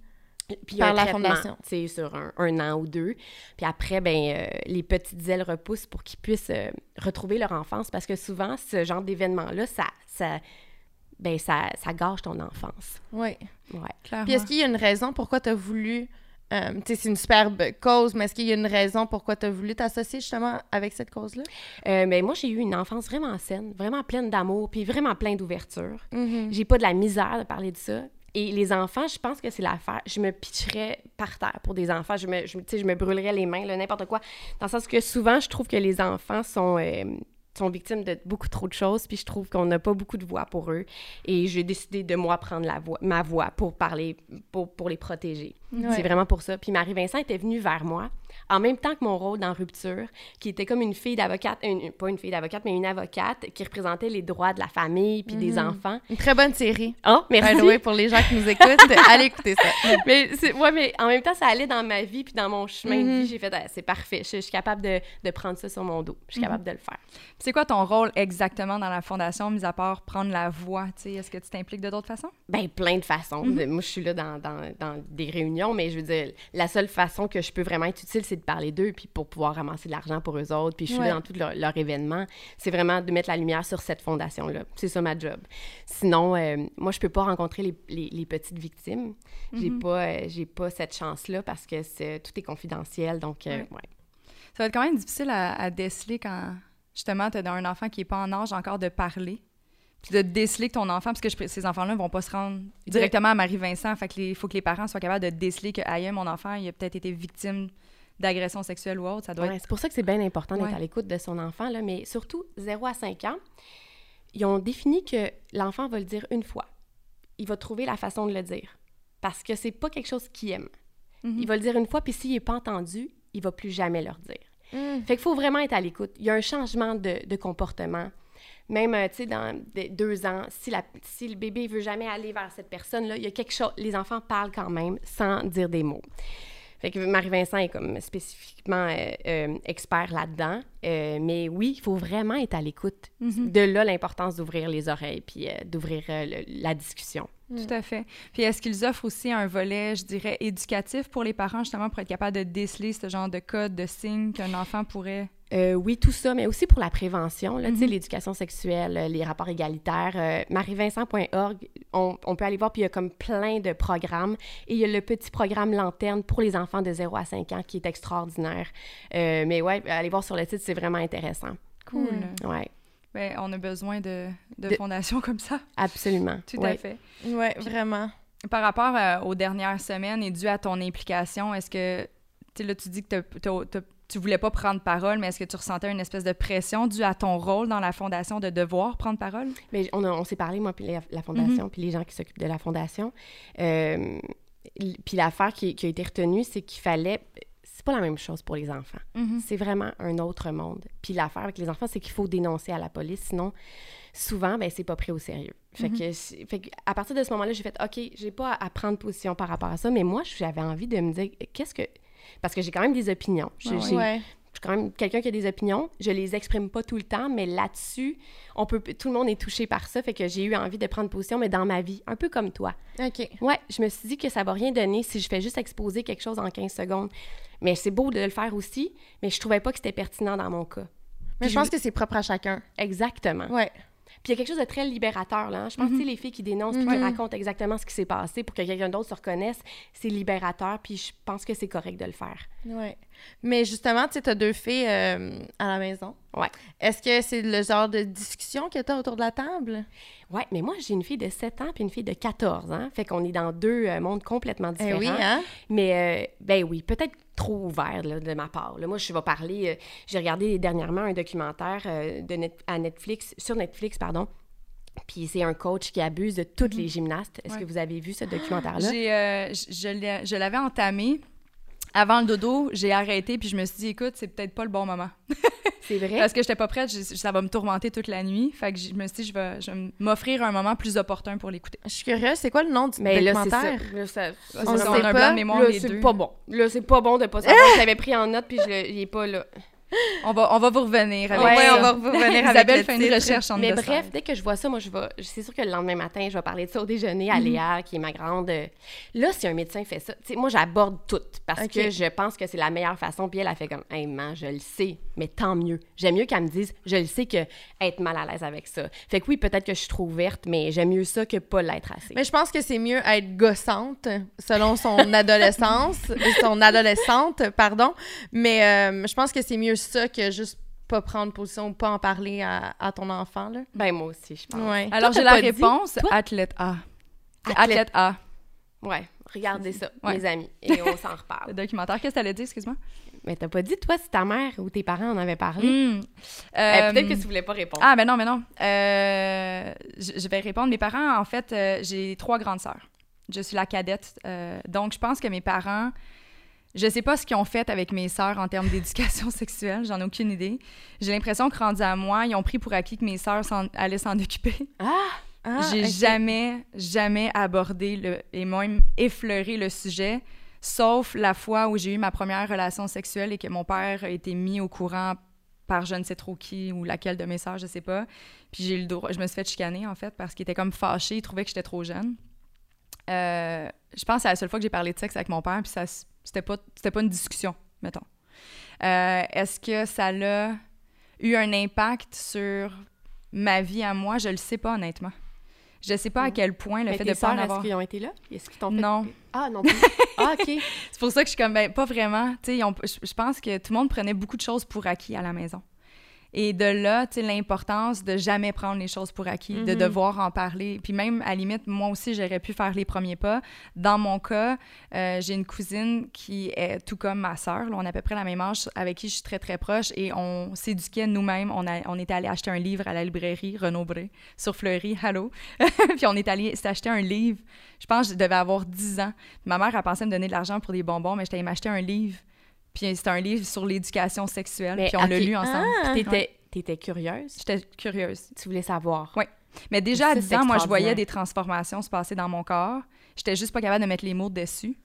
Puis par la fondation. tu sais, sur un, un an ou deux. Puis après, ben euh, les petites ailes repoussent pour qu'ils puissent euh, retrouver leur enfance parce que souvent, ce genre d'événement-là, ça, ça, ben, ça, ça gâche ton enfance. Oui. Ouais. Clairement. Puis est-ce qu'il y a une raison pourquoi tu as voulu. euh, tu sais, c'est une superbe cause, mais est-ce qu'il y a une raison pourquoi tu as voulu t'associer justement avec cette cause-là? Euh, mais moi, j'ai eu une enfance vraiment saine, vraiment pleine d'amour, puis vraiment pleine d'ouverture. Mhm. J'ai pas de la misère de parler de ça. Et les enfants, je pense que c'est l'affaire. Je me pitcherais par terre pour des enfants. Je me, je, me brûlerais les mains, n'importe quoi. Dans le sens que souvent, je trouve que les enfants sont, euh, sont victimes de beaucoup trop de choses, puis je trouve qu'on n'a pas beaucoup de voix pour eux. Et j'ai décidé de moi prendre ma voix pour parler, pour, pour les protéger. Ouais. C'est vraiment pour ça. Puis Marie-Vincent était venue vers moi en même temps que mon rôle dans Rupture, qui était comme une fille d'avocate, une- pas une fille d'avocate, mais une avocate qui représentait les droits de la famille puis des enfants. Une très bonne série. Oh, merci! By the way, pour les gens qui nous écoutent, allez écouter ça. mais, ouais, mais en même temps, ça allait dans ma vie puis dans mon chemin de Mhm. vie. J'ai fait, Ah, c'est parfait, je, je suis capable de, de prendre ça sur mon dos. Je suis capable de le faire. C'est quoi ton rôle exactement dans la fondation, mis à part prendre la voix? Est-ce que tu t'impliques de d'autres façons? Ben, plein de façons. Mhm. De- Moi, je suis là dans, dans, dans des réunions, mais je veux dire, la seule façon que je peux vraiment être utile, c'est de parler d'eux, puis pour pouvoir ramasser de l'argent pour eux autres. Puis je suis Ouais. là dans leurs leur événements. C'est vraiment de mettre la lumière sur cette fondation-là. C'est ça ma job. Sinon, euh, moi, je peux pas rencontrer les, les- les petites victimes. J'ai Mhm. pas, euh, j'ai pas cette chance-là parce que c'est- tout est confidentiel. Donc, euh, Ouais. ouais. Ça va être quand même difficile à, à déceler quand, justement, tu as un enfant qui n'est pas en âge encore de parler. Puis de déceler que ton enfant, parce que je- ces enfants-là ne vont pas se rendre directement à Marie-Vincent. Fait qu'il faut que les parents soient capables de déceler que, aïe, mon enfant, il a peut-être été victime d'agression sexuelle ou autre. Ça doit Ouais, être. c'est pour ça que c'est bien important d'être Ouais. à l'écoute de son enfant, là, mais surtout 0 à 5 ans, ils ont défini que l'enfant va le dire une fois. Il va trouver la façon de le dire. Parce que c'est pas quelque chose qu'il aime. Mhm. Il va le dire une fois, puis s'il n'est pas entendu, il va plus jamais le redire. Mm. Fait qu'il faut vraiment être à l'écoute. Il y a un changement de, de comportement. Même, euh, tu sais, dans de- deux ans, si, la, si le bébé veut jamais aller vers cette personne-là, il y a quelque chose... Les enfants parlent quand même sans dire des mots. Fait que Marie-Vincent est comme spécifiquement euh, euh, expert là-dedans. Euh, mais oui, il faut vraiment être à l'écoute. Mhm. De là, l'importance d'ouvrir les oreilles puis d'ouvrir la discussion. Tout à fait. Puis est-ce qu'ils offrent aussi un volet, je dirais, éducatif pour les parents, justement, pour être capable de déceler ce genre de code, de signes qu'un enfant pourrait? Euh, oui, tout ça, mais aussi pour la prévention, là, tu sais, Mhm. l'éducation sexuelle, euh, les rapports égalitaires. Euh, marievincent.org, on, on peut aller voir, puis il y a comme plein de programmes. Et il y a le petit programme Lanterne pour les enfants de 0 à 5 ans qui est extraordinaire. Euh, mais ouais, allez voir sur le site, c'est vraiment intéressant. Cool. Ouais, Ben, on a besoin de, de De- fondations comme ça. absolument. Tout Ouais. à fait. Ouais, vraiment. Par rapport euh, aux dernières semaines et dû à ton implication, est-ce que, tu sais, là, tu dis que t'as- tu voulais pas prendre parole, mais est-ce que tu ressentais une espèce de pression due à ton rôle dans la fondation de devoir prendre parole? Mais on, a- on s'est parlé, moi, puis la, la fondation, Mhm. puis les gens qui s'occupent de la fondation. Euh, puis l'affaire qui, qui a été retenue, c'est qu'il fallait. C'est pas la même chose pour les enfants. C'est vraiment un autre monde. Puis l'affaire avec les enfants, c'est qu'il faut dénoncer à la police, sinon, souvent, ben, c'est pas pris au sérieux. Fait, que, c'est- fait que à partir de ce moment-là, j'ai fait, OK, j'ai pas à prendre position par rapport à ça, mais moi, j'avais envie de me dire, qu'est-ce que. Parce que j'ai quand même des opinions. J'ai- Ouais, j'ai- Ouais. Je suis quand même quelqu'un qui a des opinions. Je les exprime pas tout le temps, mais là-dessus, on peut, tout le monde est touché par ça. Fait que j'ai eu envie de prendre position, mais dans ma vie, un peu comme toi. OK. Ouais, je me suis dit que ça va rien donner si je fais juste exposer quelque chose en 15 secondes. Mais c'est beau de le faire aussi, mais je trouvais pas que c'était pertinent dans mon cas. Mais Puis je pense que c'est propre à chacun. Exactement. Ouais. Puis il y a quelque chose de très libérateur, là. hein. Je pense que sais, les filles qui dénoncent, qui Mhm. racontent exactement ce qui s'est passé pour que quelqu'un d'autre se reconnaisse, c'est libérateur, puis je pense que c'est correct de le faire. Ouais. Mais justement, tu t'as deux filles euh, à la maison. Ouais. Est-ce que c'est le genre de discussion que t'as autour de la table? Ouais, mais moi, j'ai une fille de 7 ans puis une fille de 14 ans. Fait qu'on est dans deux euh, mondes complètement Eh différents. oui, hein? Mais, euh, ben oui, peut-être trop ouvert là, de ma part. Là, moi, je vais parler... j'ai regardé dernièrement un documentaire de Net- à Netflix, sur Netflix, pardon. Puis c'est un coach qui abuse de toutes les gymnastes. Est-ce Ouais. que vous avez vu ce documentaire-là? J'ai, euh, je l'avais entamé. Avant le dodo, j'ai arrêté, puis je me suis dit, écoute, c'est peut-être pas le bon moment. C'est vrai? Parce que j'étais pas prête, je- ça va me tourmenter toute la nuit. Fait que je me suis dit, je vais, je vais m'offrir un moment plus opportun pour l'écouter. Je suis curieuse, c'est quoi le nom du Mais là, ça. documentaire? Là, ça- On ça, le on sait a un pas. blanc de mémoire là, les c'est pas bon. Là, c'est pas bon de pas savoir. je l'avais pris en note, puis je est pas là. On va, on va vous revenir avec Ouais, ça. on va revenir avec Isabelle le fait une recherche en Mais bref, dès que je vois ça, moi, je vais. C'est sûr que le lendemain matin, je vais parler de ça au déjeuner à Léa, qui est ma grande. euh, Là, si un médecin fait ça, tu sais, moi, j'aborde tout parce que je pense que c'est la meilleure façon. Puis elle a fait comme, hey, man, je le sais, mais tant mieux. J'aime mieux qu'elle me dise, je le sais que être mal à l'aise avec ça. Fait que oui, peut-être que je suis trop ouverte, mais j'aime mieux ça que pas l'être assez. Mais je pense que c'est mieux être gossante selon son adolescence, son adolescente, pardon. Mais euh, je pense que c'est mieux ça que juste pas prendre position ou pas en parler à, à ton enfant, là. Ben, moi aussi, je pense. Ouais. Alors, j'ai la dit? réponse. Athlète A. Athlète- Athlète A. Ouais, regardez ça, Ouais. les amis, et on s'en Le reparle. documentaire, qu'est-ce que t'allais dire, excuse-moi? Mais t'as pas dit, toi, si ta mère ou tes parents en avaient parlé? Hmm. Eh, Euh, Peut-être que tu voulais pas répondre. Ah, ben non, mais non. Euh, je, je vais répondre. Mes parents, en fait, euh, j'ai trois grandes sœurs. Je suis la cadette. euh, donc, je pense que mes parents, je sais pas ce qu'ils ont fait avec mes sœurs en termes d'éducation sexuelle. J'en ai aucune idée. J'ai l'impression que, rendu à moi, ils ont pris pour acquis que mes sœurs allaient s'en occuper. Ah! Ah, j'ai jamais, jamais abordé le, et même effleuré le sujet, sauf la fois où j'ai eu ma première relation sexuelle et que mon père a été mis au courant par je ne sais trop qui ou laquelle de mes sœurs, je sais pas. Puis j'ai eu le droit, je me suis fait chicaner en fait parce qu'il était comme fâché, il trouvait que j'étais trop jeune. Euh, je pense que c'est la seule fois que j'ai parlé de sexe avec mon père, puis ça, c'était pas, c'était pas une discussion, mettons. Euh, Est-ce que ça a eu un impact sur ma vie à moi? Je le sais pas honnêtement. Je sais pas à Mm. quel point le Mais fait de pas en sœurs, est-ce avoir. qu'ils ont été là? Est-ce qu'ils t'ont fait... Non. Ah, non ah, OK. C'est pour ça que je suis comme, ben, pas vraiment. Tu sais, ont- je pense que tout le monde prenait beaucoup de choses pour acquis à la maison. Et de là, tu sais, l'importance de jamais prendre les choses pour acquis, de Mhm. devoir en parler. Puis même, à la limite, moi aussi, j'aurais pu faire les premiers pas. Dans mon cas, euh, j'ai une cousine qui est tout comme ma sœur. on a à peu près la même âge, avec qui je suis très, très proche. Et on s'éduquait nous-mêmes. On, a- on était allé acheter un livre à la librairie Renaud Bré, sur Fleury, allô? puis on est allé s'acheter un livre. Je pense que je devais avoir 10 ans. Ma mère, elle pensait me donner de l'argent pour des bonbons, mais j'étais allée m'acheter un livre. Puis c'était un livre sur l'éducation sexuelle. Mais, puis on l'a ok. lu ensemble. Ah. T'étais, t'étais curieuse? J'étais curieuse. Tu voulais savoir? Ouais. Mais déjà à Ça, 10 c'est ans, moi, je voyais des transformations se passer dans mon corps. J'étais juste pas capable de mettre les mots dessus.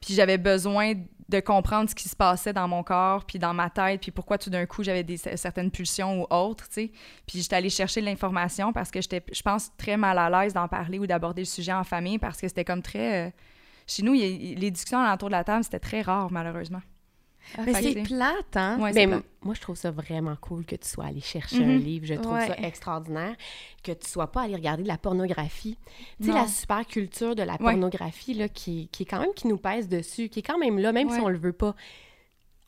Puis j'avais besoin de comprendre ce qui se passait dans mon corps, puis dans ma tête, puis pourquoi tout d'un coup j'avais des certaines pulsions ou autres, tu sais. Puis j'étais allée chercher de l'information parce que j'étais, je pense, très mal à l'aise d'en parler ou d'aborder le sujet en famille parce que c'était comme très... euh, Chez nous, les discussions autour de la table, c'était très rare, malheureusement. Mais Fait que, c'est plate, hein? ouais, Ben, plate. moi, je trouve ça vraiment cool que tu sois allé chercher un livre. Je trouve Ouais. ça extraordinaire. Que tu sois pas allé regarder de la pornographie. Tu sais, la super culture de la Ouais. pornographie, là, qui, qui est quand même, qui nous pèse dessus, qui est quand même là, même si on le veut pas.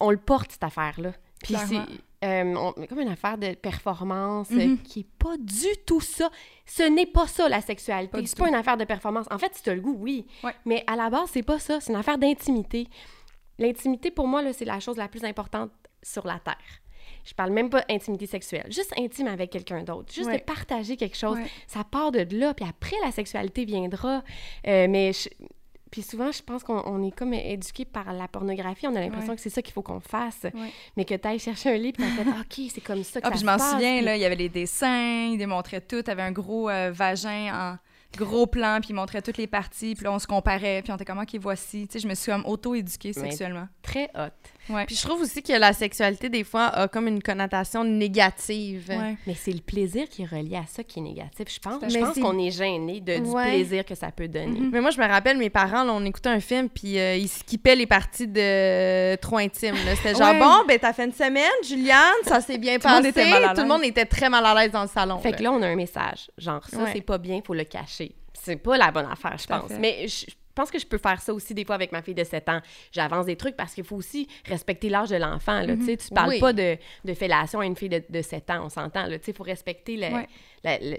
On le porte, cette affaire-là. Puis c'est euh, on- comme une affaire de performance euh, Mhm. qui est pas du tout ça. Ce n'est pas ça, la sexualité. C'est pas une affaire de performance. En fait, si tu as le goût, oui. Ouais. Mais à la base, c'est pas ça. C'est une affaire d'intimité. L'intimité, pour moi, c'est la chose la plus importante sur la Terre. Je parle même pas intimité sexuelle, juste intime avec quelqu'un d'autre, juste Ouais. de partager quelque chose. Ouais. Ça part de là, puis après, la sexualité viendra. Euh, mais je- Puis souvent, je pense qu'on on est comme éduqué par la pornographie. On a l'impression Ouais. que c'est ça qu'il faut qu'on fasse. Ouais. Mais que tu ailles chercher un livre, puis t'as fait « OK, c'est comme ça que Ah, ça puis se je m'en souviens, Puis- là, il y avait les dessins, il démontrait tout, avait un gros euh, vagin en gros plan, puis il montrait toutes les parties, puis là, on se comparait, puis on était comme, OK, voici. Tu sais, je me suis comme auto-éduquée sexuellement. Très hot. Ouais. Puis je trouve aussi que la sexualité, des fois, a comme une connotation négative. Ouais. Mais c'est le plaisir qui est relié à ça qui est négatif. Je pense, je pense qu'on est gêné de, du Ouais. plaisir que ça peut donner. Mhm. Mais moi, je me rappelle, mes parents, là, on écoutait un film, puis euh, ils skippaient les parties de trop intimes. C'était genre, Ouais. bon, ben, t'as fait une semaine, Juliane, ça s'est bien Tout le passé. monde était mal à Tout le monde était très mal à l'aise dans le salon. Fait que là, on a un message. Genre, ça, Ouais. c'est pas bien, faut le cacher. C'est pas la bonne affaire, je pense. fait. Mais je je pense que je peux faire ça aussi des fois avec ma fille de 7 ans. J'avance des trucs parce qu'il faut aussi respecter l'âge de l'enfant. là. Tu Tu parles Oui. pas de, de fellation à une fille de, de 7 ans, on s'entend. Il faut respecter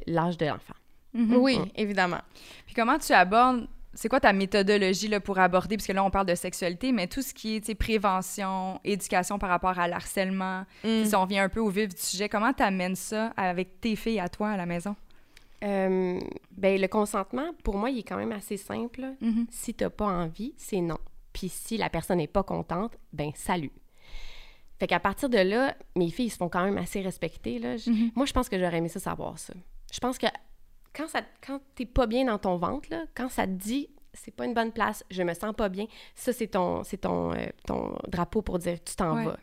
l'âge de l'enfant. Mhm. Oui, évidemment. Puis comment tu abordes, c'est quoi ta méthodologie là, pour aborder, parce que là, on parle de sexualité, mais tout ce qui est prévention, éducation par rapport à l'harcèlement, Mm. si on revient un peu au vif du sujet, comment tu amènes ça avec tes filles à toi à la maison? Euh, ben, le consentement, pour moi, il est quand même assez simple. Mhm. Si t'as pas envie, c'est non. Puis si la personne n'est pas contente, ben salut. Fait qu'à partir de là, mes filles se font quand même assez respecter. Là. Je- Mhm. Moi, je pense que j'aurais aimé ça savoir ça. Je pense que quand, ça, quand t'es pas bien dans ton ventre, là, quand ça te dit c'est pas une bonne place, je me sens pas bien, ça, c'est ton, c'est ton, euh, ton drapeau pour dire tu t'en Ouais. vas.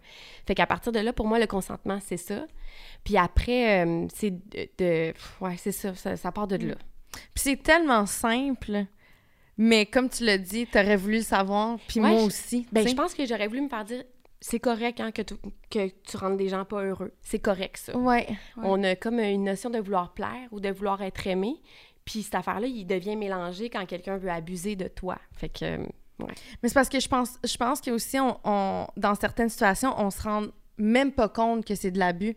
Fait qu'à partir de là, pour moi, le consentement, c'est ça. Puis après, euh, c'est de, de- Ouais, c'est ça, ça, ça part de là. Puis c'est tellement simple, mais comme tu l'as dit, t'aurais voulu le savoir, puis Ouais, moi aussi. Ben, je pense que j'aurais voulu me faire dire c'est correct hein, que, tu, que tu rendes des gens pas heureux. C'est correct, ça. Ouais. Ouais. On a comme une notion de vouloir plaire ou de vouloir être aimé. Puis cette affaire-là, il devient mélangé quand quelqu'un veut abuser de toi. Fait que, euh. Mais c'est parce que je pense, je pense que aussi, on, dans certaines situations, on se rend même pas compte que c'est de l'abus.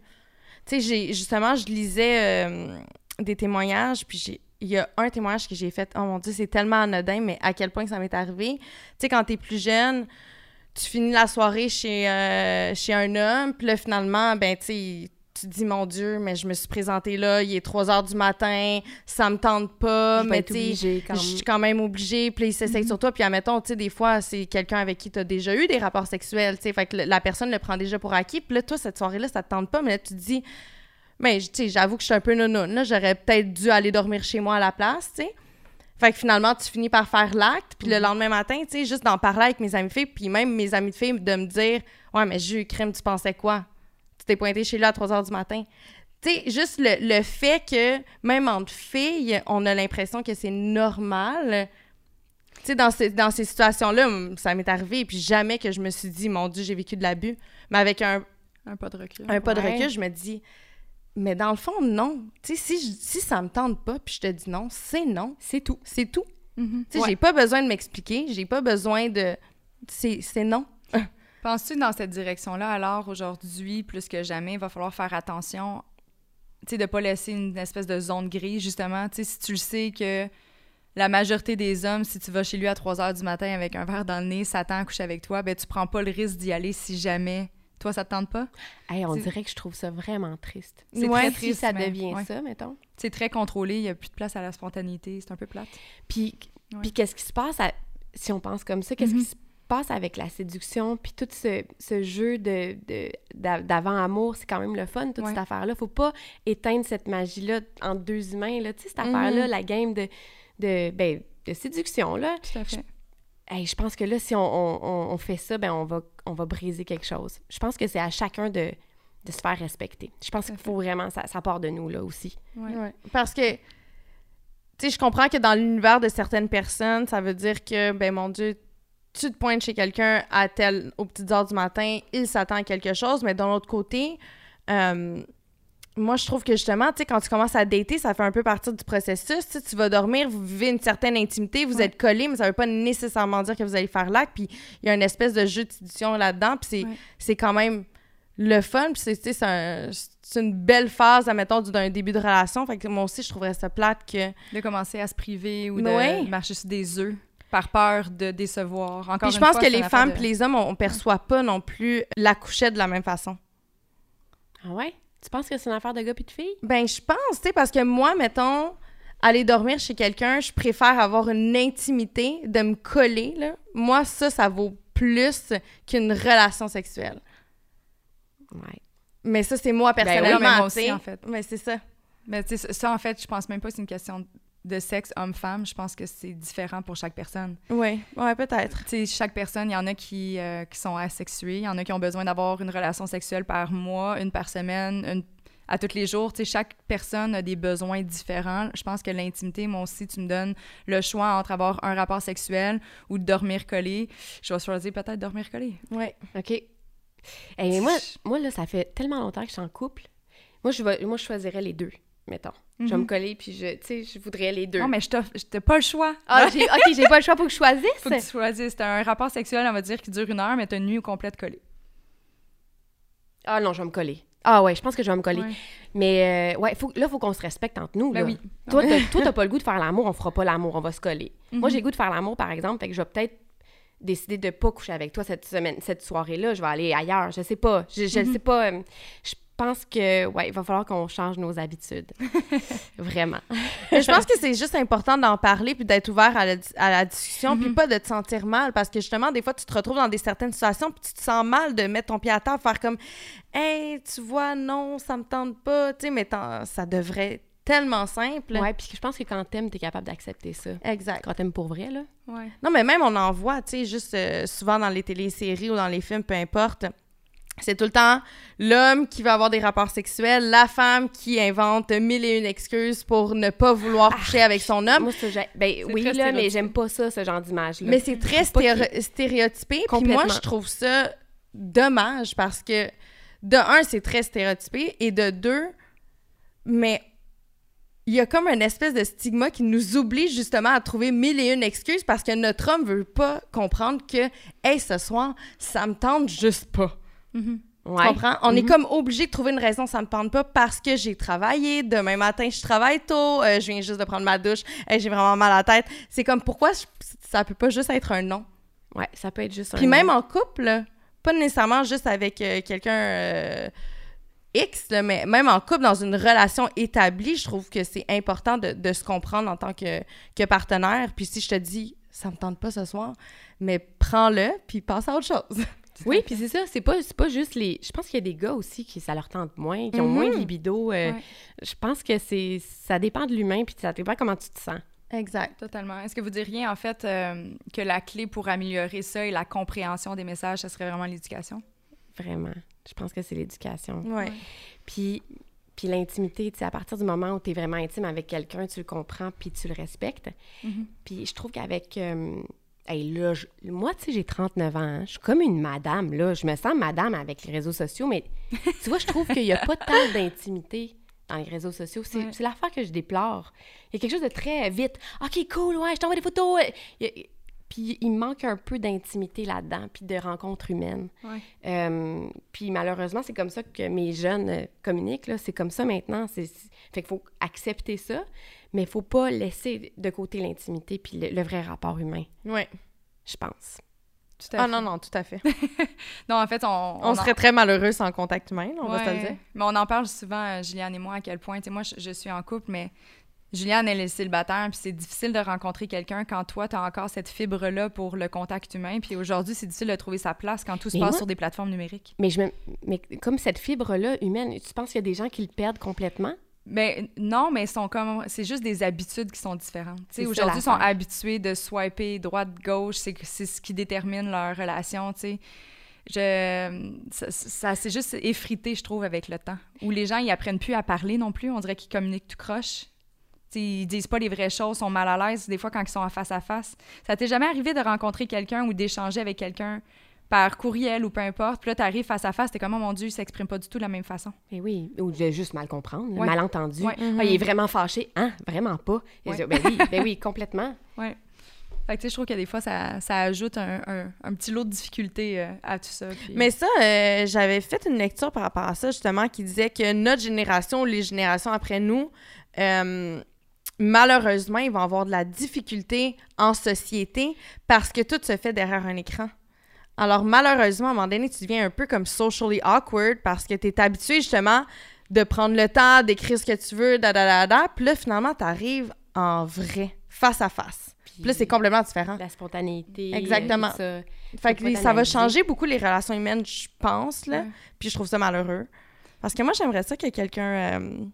Tu sais, justement, je lisais euh, des témoignages, puis j'ai il y a un témoignage que j'ai fait, oh mon Dieu, c'est tellement anodin, mais à quel point ça m'est arrivé. Tu sais, quand t'es plus jeune, tu finis la soirée chez, euh, chez un homme, puis là, finalement, ben, tu sais, tu te dis, mon Dieu, mais je me suis présentée là, il est 3 heures du matin, ça me tente pas, Je mais tu sais, je suis quand même obligée, puis il s'essaye sur toi, puis admettons, tu sais, des fois, c'est quelqu'un avec qui tu as déjà eu des rapports sexuels, tu sais, fait que la personne le prend déjà pour acquis, puis là, toi, cette soirée-là, ça te tente pas, mais là, tu te dis, mais, tu sais, j'avoue que je suis un peu nounoune, là, j'aurais peut-être dû aller dormir chez moi à la place, tu sais. Fait que finalement, tu finis par faire l'acte, puis le lendemain matin, tu sais, juste d'en parler avec mes amis filles, puis même mes amis de filles, de me dire, ouais, mais j'ai eu crème, tu pensais quoi? Tu t'es pointé chez lui à 3 h du matin. Tu sais, juste le, le fait que, même entre filles, on a l'impression que c'est normal. Tu sais, dans, ces- dans ces situations-là, ça m'est arrivé, puis jamais que je me suis dit, mon Dieu, j'ai vécu de l'abus. Mais avec un, Un pas de recul. un pas de Ouais. recul, je me dis, mais dans le fond, non. Tu sais, si, je- si ça me tente pas, puis je te dis non, c'est non. C'est tout. C'est tout. Mhm. Tu sais, j'ai pas besoin de m'expliquer, j'ai pas besoin de. C'est c'est non. Penses-tu dans cette direction-là, alors aujourd'hui, plus que jamais, il va falloir faire attention, tu sais, de pas laisser une espèce de zone grise, justement, tu sais, si tu le sais que la majorité des hommes, si tu vas chez lui à 3 heures du matin avec un verre dans le nez, s'attend à coucher avec toi, ben tu prends pas le risque d'y aller si jamais toi, ça te tente pas? Hey, on dirait que je trouve ça vraiment triste. C'est Ouais, très Si triste, ça mais- devient ouais. ça, mettons. C'est très contrôlé, il y a plus de place à la spontanéité, c'est un peu plate. Puis, Ouais. puis qu'est-ce qui se passe à- si on pense comme ça? Qu'est-ce Mhm. qui se passe avec la séduction? Puis tout ce, ce jeu de, de- d'a- d'avant-amour, c'est quand même le fun, toute Ouais. cette affaire-là. Faut pas éteindre cette magie-là entre deux humains. Là. Tu sais, cette Mhm. affaire-là, la game de, de, ben, de séduction, là. Tout à fait. Hey, je pense que là, si on, on- fait ça, ben on va, on va briser quelque chose. Je pense que c'est à chacun de, de se faire respecter. Je pense qu'il faut vraiment... Ça, ça part de nous, là, aussi. Ouais. Ouais. Parce que, tu sais, je comprends que dans l'univers de certaines personnes, ça veut dire que, ben mon Dieu, tu te pointes chez quelqu'un à tel, aux petites heures du matin, il s'attend à quelque chose, mais d'un autre côté, euh, moi, je trouve que justement, tu sais, quand tu commences à dater, ça fait un peu partie du processus. Tu sais, tu vas dormir, vous vivez une certaine intimité, vous Ouais. êtes collés, mais ça veut pas nécessairement dire que vous allez faire l'acte. Puis il y a une espèce de jeu de séduction là-dedans, puis c'est, Ouais. quand même le fun, puis c'est, un- une belle phase, admettons, du- d'un début de relation. Fait que moi aussi, je trouverais ça plate que... De commencer à se priver ou de Ouais. marcher sur des œufs par peur de décevoir. Encore Puis je une pense fois, que les femmes de- puis les hommes, on, on perçoit pas non plus la couchette de la même façon. Ah ouais? Tu penses que c'est une affaire de gars puis de filles? Ben, je pense, tu sais, parce que moi, mettons, aller dormir chez quelqu'un, je préfère avoir une intimité, de me coller, là. Moi, ça, ça vaut plus qu'une relation sexuelle. Ouais. Mais ça, c'est moi Ben oui, personnellement, mais moi tu sais. aussi, en fait. Mais c'est ça. Mais tu sais, ça, en fait, je pense même pas que c'est une question de sexe homme-femme. Je pense que c'est différent pour chaque personne. Oui, ouais, peut-être. Tu sais, chaque personne, il y en a qui, euh, qui sont asexués, il y en a qui ont besoin d'avoir une relation sexuelle par mois, une par semaine, une à tous les jours. Tu sais, chaque personne a des besoins différents. Je pense que l'intimité, moi aussi, tu me donnes le choix entre avoir un rapport sexuel ou de dormir collé. Je vais choisir peut-être dormir collé. Ouais. OK. Et moi, moi, là, ça fait tellement longtemps que je suis en couple. Moi, je, vais, moi, je choisirais les deux, mettons. Je vais me Mhm. coller, puis je, tu sais, je voudrais les deux. Non, mais je t'ai pas le choix. Ah, j'ai- OK, j'ai pas le choix pour que je choisisse. Faut que tu choisisses. C'est un rapport sexuel, on va dire, qui dure une heure, mais t'as une nuit au complète collée. Ah non, je vais me coller. Ah ouais, je pense que je vais me coller. Ouais. Mais euh, ouais, faut, là, il faut qu'on se respecte entre nous. Ben là. oui. Toi, t'as, t'as pas le goût de faire l'amour, on fera pas l'amour, on va se coller. Moi, Mhm. j'ai le goût de faire l'amour, par exemple, fait que je vais peut-être décider de pas coucher avec toi cette semaine, cette soirée-là. Je vais aller ailleurs, je sais pas. Je, je Mhm. sais pas. euh, Je pense que, ouais, il va falloir qu'on change nos habitudes. Vraiment. Mais je pense que c'est juste important d'en parler puis d'être ouvert à la, dis- à la discussion puis Mhm. pas de te sentir mal parce que justement des fois tu te retrouves dans des certaines situations puis tu te sens mal de mettre ton pied à terre faire comme hey tu vois non ça me tente pas tu sais mais ça devrait être tellement simple Ouais, puis je pense que quand t'aimes, t'es capable d'accepter ça. exact Quand t'aimes pour vrai, là. Ouais. non mais même on en voit tu sais juste euh, souvent dans les téléséries ou dans les films peu importe c'est tout le temps l'homme qui va avoir des rapports sexuels, la femme qui invente mille et une excuses pour ne pas vouloir coucher avec son homme. Moi, ça, j'ai- ben oui, là, mais j'aime pas ça, ce genre d'image-là. Mais c'est très stéréotypé. Puis moi, je trouve ça dommage parce que, de un, c'est très stéréotypé et de deux, mais il y a comme une espèce de stigma qui nous oblige justement à trouver mille et une excuses parce que notre homme veut pas comprendre que, hey, ce soir, ça me tente juste pas. Mhm. Ouais. Comprends? On est Mhm. comme obligé de trouver une raison, ça me tente pas parce que j'ai travaillé. Demain matin, je travaille tôt. euh, je viens juste de prendre ma douche. euh, j'ai vraiment mal à la tête. C'est comme pourquoi je- ça peut pas juste être un non. Ouais, ça peut être juste Puis un même nom. en couple, pas nécessairement juste avec euh, quelqu'un X, là, mais même en couple, dans une relation établie, je trouve que c'est important de, de se comprendre en tant que, que partenaire. Puis si je te dis, ça me tente pas ce soir, mais prends-le, puis passe à autre chose. Oui, puis c'est ça, c'est pas, c'est pas juste les... Je pense qu'il y a des gars aussi qui ça leur tente moins, qui ont Mhm. moins de libido. euh, Ouais. Je pense que c'est ça dépend de l'humain, puis ça dépend comment tu te sens. Exact. Totalement. Est-ce que vous diriez, en fait, euh, que la clé pour améliorer ça et la compréhension des messages, ce serait vraiment l'éducation? Vraiment. Je pense que c'est l'éducation. Ouais. Puis, puis l'intimité, tu sais, à partir du moment où tu es vraiment intime avec quelqu'un, tu le comprends, puis tu le respectes. Mhm. Puis je trouve qu'avec... euh, hey, là, je- moi, tu sais, j'ai 39 ans. hein. Je suis comme une madame, là. Je me sens madame avec les réseaux sociaux, mais tu vois, je trouve qu'il n'y a pas tant d'intimité dans les réseaux sociaux. C'est Ouais. l'affaire que je déplore. Il y a quelque chose de très vite. OK, cool, ouais, je t'envoie des photos. Il a- Puis il manque un peu d'intimité là-dedans, puis de rencontres humaines. Ouais. Euh, puis malheureusement, c'est comme ça que mes jeunes euh, communiquent. là. C'est comme ça maintenant. Fait qu'il faut accepter ça, mais il faut pas laisser de côté l'intimité puis le, le vrai rapport humain, Ouais. je pense. Tout à Ah fait. non, non, tout à fait. Non, en fait, on... On, serait très malheureux sans contact humain, on va se le dire. Mais on en parle souvent, euh, Juliane et moi, à quel point, tu sais, moi, je, je suis en couple, mais Juliane, elle est célibataire, puis c'est difficile de rencontrer quelqu'un quand toi, tu as encore cette fibre-là pour le contact humain. Puis aujourd'hui, c'est difficile de trouver sa place quand tout se Mais passe moi- sur des plateformes numériques. Mais, je me- mais comme cette fibre-là humaine, tu penses qu'il y a des gens qui le perdent complètement? Mais non, mais ils sont comme c'est juste des habitudes qui sont différentes. C'est aujourd'hui, ils sont habitués de swiper droite gauche, c'est c'est ce qui détermine leur relation, tu sais. Je ça, ça s'est juste effrité, je trouve avec le temps. Où les gens ils apprennent plus à parler non plus, on dirait qu'ils communiquent tout croche. Tu sais, ils disent pas les vraies choses, sont mal à l'aise des fois quand ils sont en face à face. Ça t'est jamais arrivé de rencontrer quelqu'un ou d'échanger avec quelqu'un par courriel ou peu importe, puis là t'arrives face à face, t'es comme oh mon dieu, il s'exprime pas du tout de la même façon. Mais oui, ou de juste mal comprendre, Ouais. malentendu. Ouais. Ah, il est vraiment fâché. Hein? Vraiment pas? Et Ouais. je- ben oui, ben oui, complètement. Ouais. Fait que, tu sais, je trouve que des fois, ça, ça ajoute un, un- un petit lot de difficultés euh, à tout ça. puis- Mais ça, euh, j'avais fait une lecture par rapport à ça, justement, qui disait que notre génération, les générations après nous, euh, malheureusement, ils vont avoir de la difficulté en société parce que tout se fait derrière un écran. Alors, malheureusement, à un moment donné, tu deviens un peu comme socially awkward parce que tu es habitué, justement, de prendre le temps, d'écrire ce que tu veux, da da da da. Puis là, finalement, tu arrives en vrai, face à face. Puis là, c'est complètement différent. La spontanéité. Exactement. euh, tout ça. Fait que ça va changer beaucoup les relations humaines, je pense, là. Ouais. Puis je trouve ça malheureux. Parce que moi, j'aimerais ça que quelqu'un euh,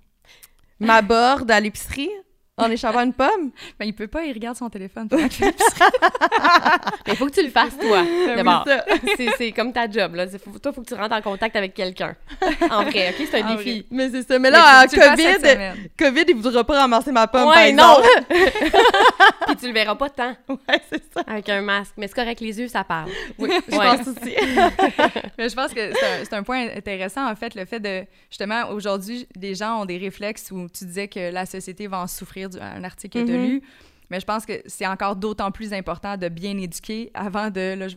m'aborde à l'épicerie en échappant une pomme? Ben, il peut pas, il regarde son téléphone pendant qu'il. Mais il faut que tu le fasses, toi, d'abord. Oui, ça. c'est, comme ta job, là. Faut- toi, il faut que tu rentres en contact avec quelqu'un. En vrai, OK? C'est un En défi. Mais c'est ça. Mais Mais là, tu COVID. COVID, il voudra pas ramasser ma pomme, Ouais, par non. Puis tu le verras pas tant ouais, c'est ça. avec un masque. Mais c'est correct, les yeux, ça parle. Oui, je Ouais. pense aussi. Mais je pense que c'est un, c'est un point intéressant, en fait, le fait de, justement, aujourd'hui, les gens ont des réflexes où tu disais que la société va en souffrir, du, un article que tu as Mhm. lu, mais je pense que c'est encore d'autant plus important de bien éduquer avant de,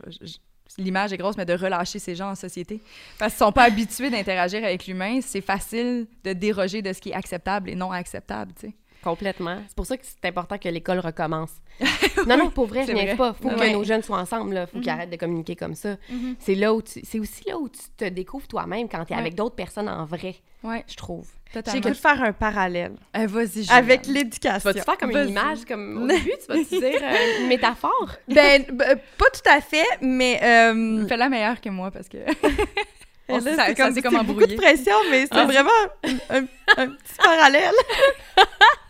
l'image est grosse, mais de relâcher ces gens en société. Parce qu'ils sont pas habitués d'interagir avec l'humain, c'est facile de déroger de ce qui est acceptable et non acceptable, tu sais. Complètement. C'est pour ça que c'est important que l'école recommence. non, non, pour vrai, je vrai. pas. Faut Ouais. que nos jeunes soient ensemble, là. Faut qu'ils arrêtent de communiquer comme ça. C'est là où tu... C'est aussi là où tu te découvres toi-même quand tu es Ouais. avec d'autres personnes en vrai, Ouais, je trouve. J'ai goût de faire un parallèle Euh, Vas-y, avec Tu l'éducation. vas-tu faire comme Vas-y. une image, comme au début, tu vas-tu dire euh, une métaphore? Ben, b- pas tout à fait, mais... euh, Fais la meilleure que moi, parce que... On- ça- c'est ça comme- comme beaucoup de pression, mais c'est Ah. vraiment un, petit parallèle.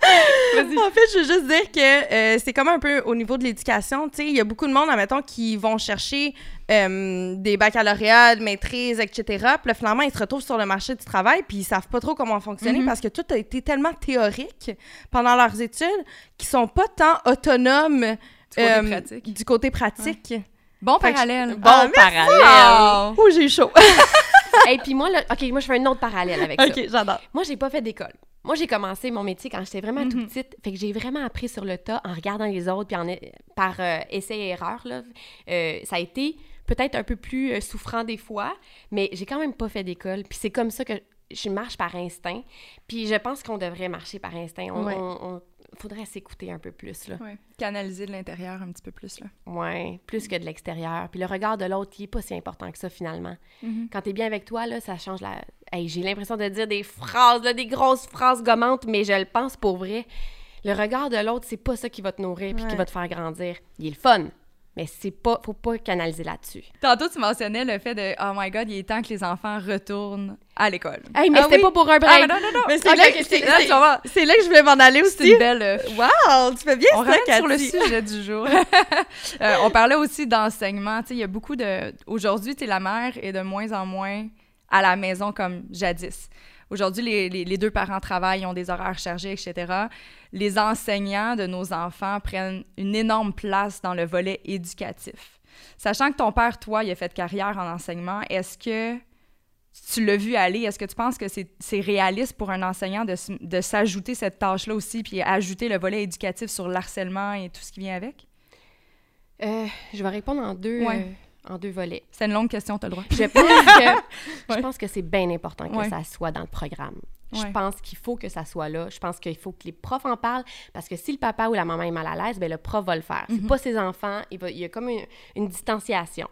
En fait, je veux juste dire que euh, c'est comme un peu au niveau de l'éducation. Tu sais, il y a beaucoup de monde, admettons, qui vont chercher euh, des baccalauréats, de maîtrise, etc. Puis là, finalement, ils se retrouvent sur le marché du travail, puis ils savent pas trop comment fonctionner Mhm. parce que tout a été tellement théorique pendant leurs études qu'ils sont pas tant autonomes Du côté euh, pratique. du côté pratique. Bon Fait parallèle. Bon Ah, parallèle. Oh, j'ai eu chaud. Et puis moi, là, OK, moi, je fais un autre parallèle avec ça. OK, j'adore. Moi, j'ai pas fait d'école. Moi, j'ai commencé mon métier quand j'étais vraiment Mhm. toute petite. Fait que j'ai vraiment appris sur le tas en regardant les autres, puis en, par euh, essai et erreur. Là. Euh, ça a été peut-être un peu plus euh, souffrant des fois, mais j'ai quand même pas fait d'école. Puis c'est comme ça que je marche par instinct. Puis je pense qu'on devrait marcher par instinct. On, Ouais. on- on- faudrait s'écouter un peu plus, là. Ouais. Canaliser de l'intérieur un petit peu plus, là. Ouais, plus que de l'extérieur. Puis le regard de l'autre, il est pas si important que ça, finalement. Mhm. Quand t'es bien avec toi, là, ça change la... Hey, j'ai l'impression de dire des phrases, là, des grosses phrases gommantes, mais je le pense pour vrai. Le regard de l'autre, c'est pas ça qui va te nourrir puis qui va te faire grandir. Il est le fun, mais c'est pas... Faut pas canaliser là-dessus. Tantôt, tu mentionnais le fait de « Oh my God, il est temps que les enfants retournent à l'école. Hey, mais Ah c'était oui. pas pour un break! Ah, mais non, non, non! Mais c'est là, que- c'est- c'est- là, c'est là que je voulais m'en aller C'est aussi. une belle... euh, Wow, tu fais bien On ça, sur le sujet du jour. Euh, on parlait aussi d'enseignement. Tu sais, il y a beaucoup de... Aujourd'hui, tu la mère est de moins en moins à la maison comme jadis. Aujourd'hui, les, les- les deux parents travaillent, ils ont des horaires chargés, etc. Les enseignants de nos enfants prennent une énorme place dans le volet éducatif. Sachant que ton père, toi, il a fait carrière en enseignement, est-ce que tu l'as vu aller? Est-ce que tu penses que c'est réaliste pour un enseignant de s'ajouter cette tâche-là aussi, puis ajouter le volet éducatif sur l'harcèlement et tout ce qui vient avec? Euh, je vais répondre en deux, Ouais. euh, en deux volets. C'est une longue question, t'as le droit. Je pense que, Ouais. je pense que c'est bien important que Ouais. ça soit dans le programme. Je pense qu'il faut que ça soit là. Je pense qu'il faut que les profs en parlent parce que si le papa ou la maman est mal à l'aise, ben le prof va le faire. C'est Mhm. pas ses enfants. Il, va, il y a comme une, une distanciation.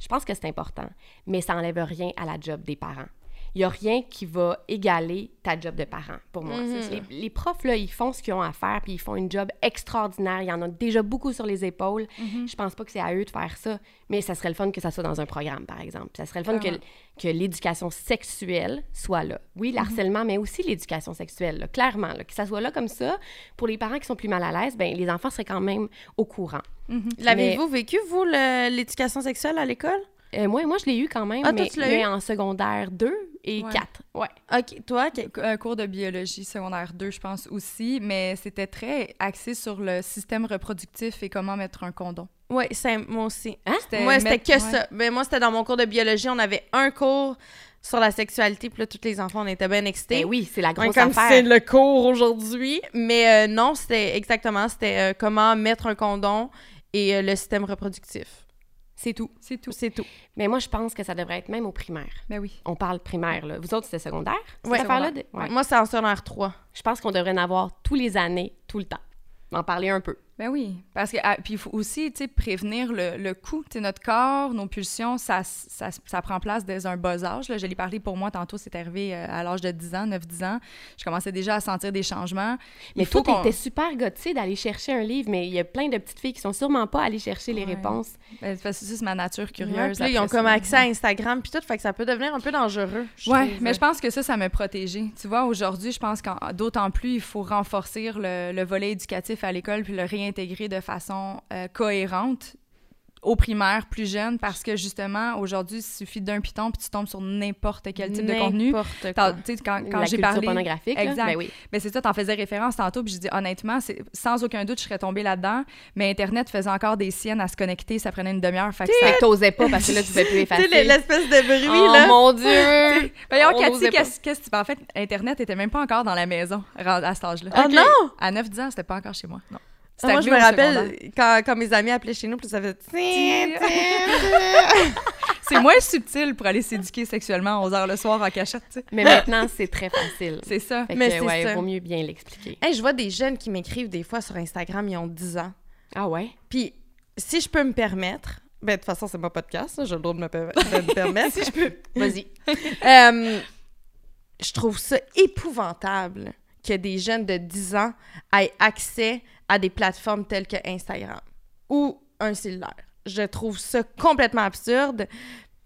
Je pense que c'est important, mais ça enlève rien à la job des parents. Il n'y a rien qui va égaler ta job de parent, pour moi. Mhm. Les, les profs, là, ils font ce qu'ils ont à faire, puis ils font une job extraordinaire. Il y en a déjà beaucoup sur les épaules. Mhm. Je pense pas que c'est à eux de faire ça, mais ça serait le fun que ça soit dans un programme, par exemple. Ça serait le fun que, que l'éducation sexuelle soit là. Oui, Mhm. l'harcèlement, mais aussi l'éducation sexuelle, là, clairement. là. que ça soit là comme ça, pour les parents qui sont plus mal à l'aise, ben les enfants seraient quand même au courant. Mhm. L'avez-vous vécu, vous, l'éducation sexuelle à l'école? Euh, moi, moi, je l'ai eu quand même, Ah, toi, mais, tu l'as mais eu? en secondaire 2 et Ouais. 4. Ouais. OK, toi, Un cours de biologie secondaire 2, je pense aussi, mais c'était très axé sur le système reproductif et comment mettre un condom. Oui, c'est moi aussi. Hein? Moi, c'était mettre- que ouais. ça. Mais moi, c'était dans mon cours de biologie. On avait un cours sur la sexualité. Puis là, tous les enfants, on était bien excités. Ben oui, c'est la grosse comme c'est le cours aujourd'hui. Mais euh, non, c'était exactement, c'était euh, comment mettre un condom et euh, le système reproductif. C'est tout. C'est tout. C'est tout. Mais moi, je pense que ça devrait être même au primaire. Ben oui. On parle primaire, là. Vous autres, c'était secondaire? cette Ouais, affaire-là? secondaire. de- ouais. Moi, c'est en secondaire 3. Je pense qu'on devrait en avoir tous les années, tout le temps. En parler un peu. Ben oui, parce que ah, puis il faut aussi tu sais prévenir le, le coup, tu sais notre corps, nos pulsions, ça, ça, ça prend place dès un bas âge. Là. Je l'ai parlé pour moi tantôt, c'est arrivé euh, à l'âge de 10 ans, 9-10 ans. Je commençais déjà à sentir des changements. Mais il faut toi, t'étais super gâtée d'aller chercher un livre, mais il y a plein de petites filles qui sont sûrement pas allées chercher les Ouais. réponses. Ben, que c'est ma nature curieuse. là, ils ont comme accès à Instagram puis tout, fait que ça peut devenir un peu dangereux. trouve. mais je pense que ça, ça m'a protégée. Tu vois, aujourd'hui, je pense qu'en d'autant plus, il faut renforcer le, le volet éducatif à l'école puis le réintégrer de façon euh, cohérente au primaire, plus jeune, parce que justement, aujourd'hui, il suffit d'un piton puis tu tombes sur n'importe quel type de contenu. Tu quand, quand j'ai parlé... pornographique, là. Exact. Ben oui. Mais c'est ça, t'en faisais référence tantôt, puis je dis honnêtement, c'est sans aucun doute, je serais tombée là-dedans. Mais Internet faisait encore des siennes à se connecter, ça prenait une demi-heure. Fait que ça... T'osais pas parce que là, tu pouvais plus Tu effacer. l'espèce de bruit, oh là. mon Dieu! Voyons, On Cathy, qu'est-ce que tu... En fait, Internet était même pas encore dans la maison à cet âge-là. Ok. non! À 9-10 ans, c'était pas encore chez moi. Non. Ah, moi, je me rappelle quand, quand mes amis appelaient chez nous, puis ça fait... C'est moins subtil pour aller s'éduquer sexuellement à 11 heures le soir en cachette, tu sais. Mais maintenant, c'est très facile. C'est ça. Fait Mais que, c'est ouais, ça. vaut mieux bien l'expliquer. Hey, je vois des jeunes qui m'écrivent des fois sur Instagram, ils ont 10 ans. Ah ouais? Puis, si je peux me permettre, ben, de toute façon, c'est mon podcast, j'ai le droit de me, per- de me permettre. Si je peux. Vas-y. Euh, je trouve ça épouvantable que des jeunes de 10 ans aient accès à des plateformes telles que Instagram ou un cellulaire. Je trouve ça complètement absurde.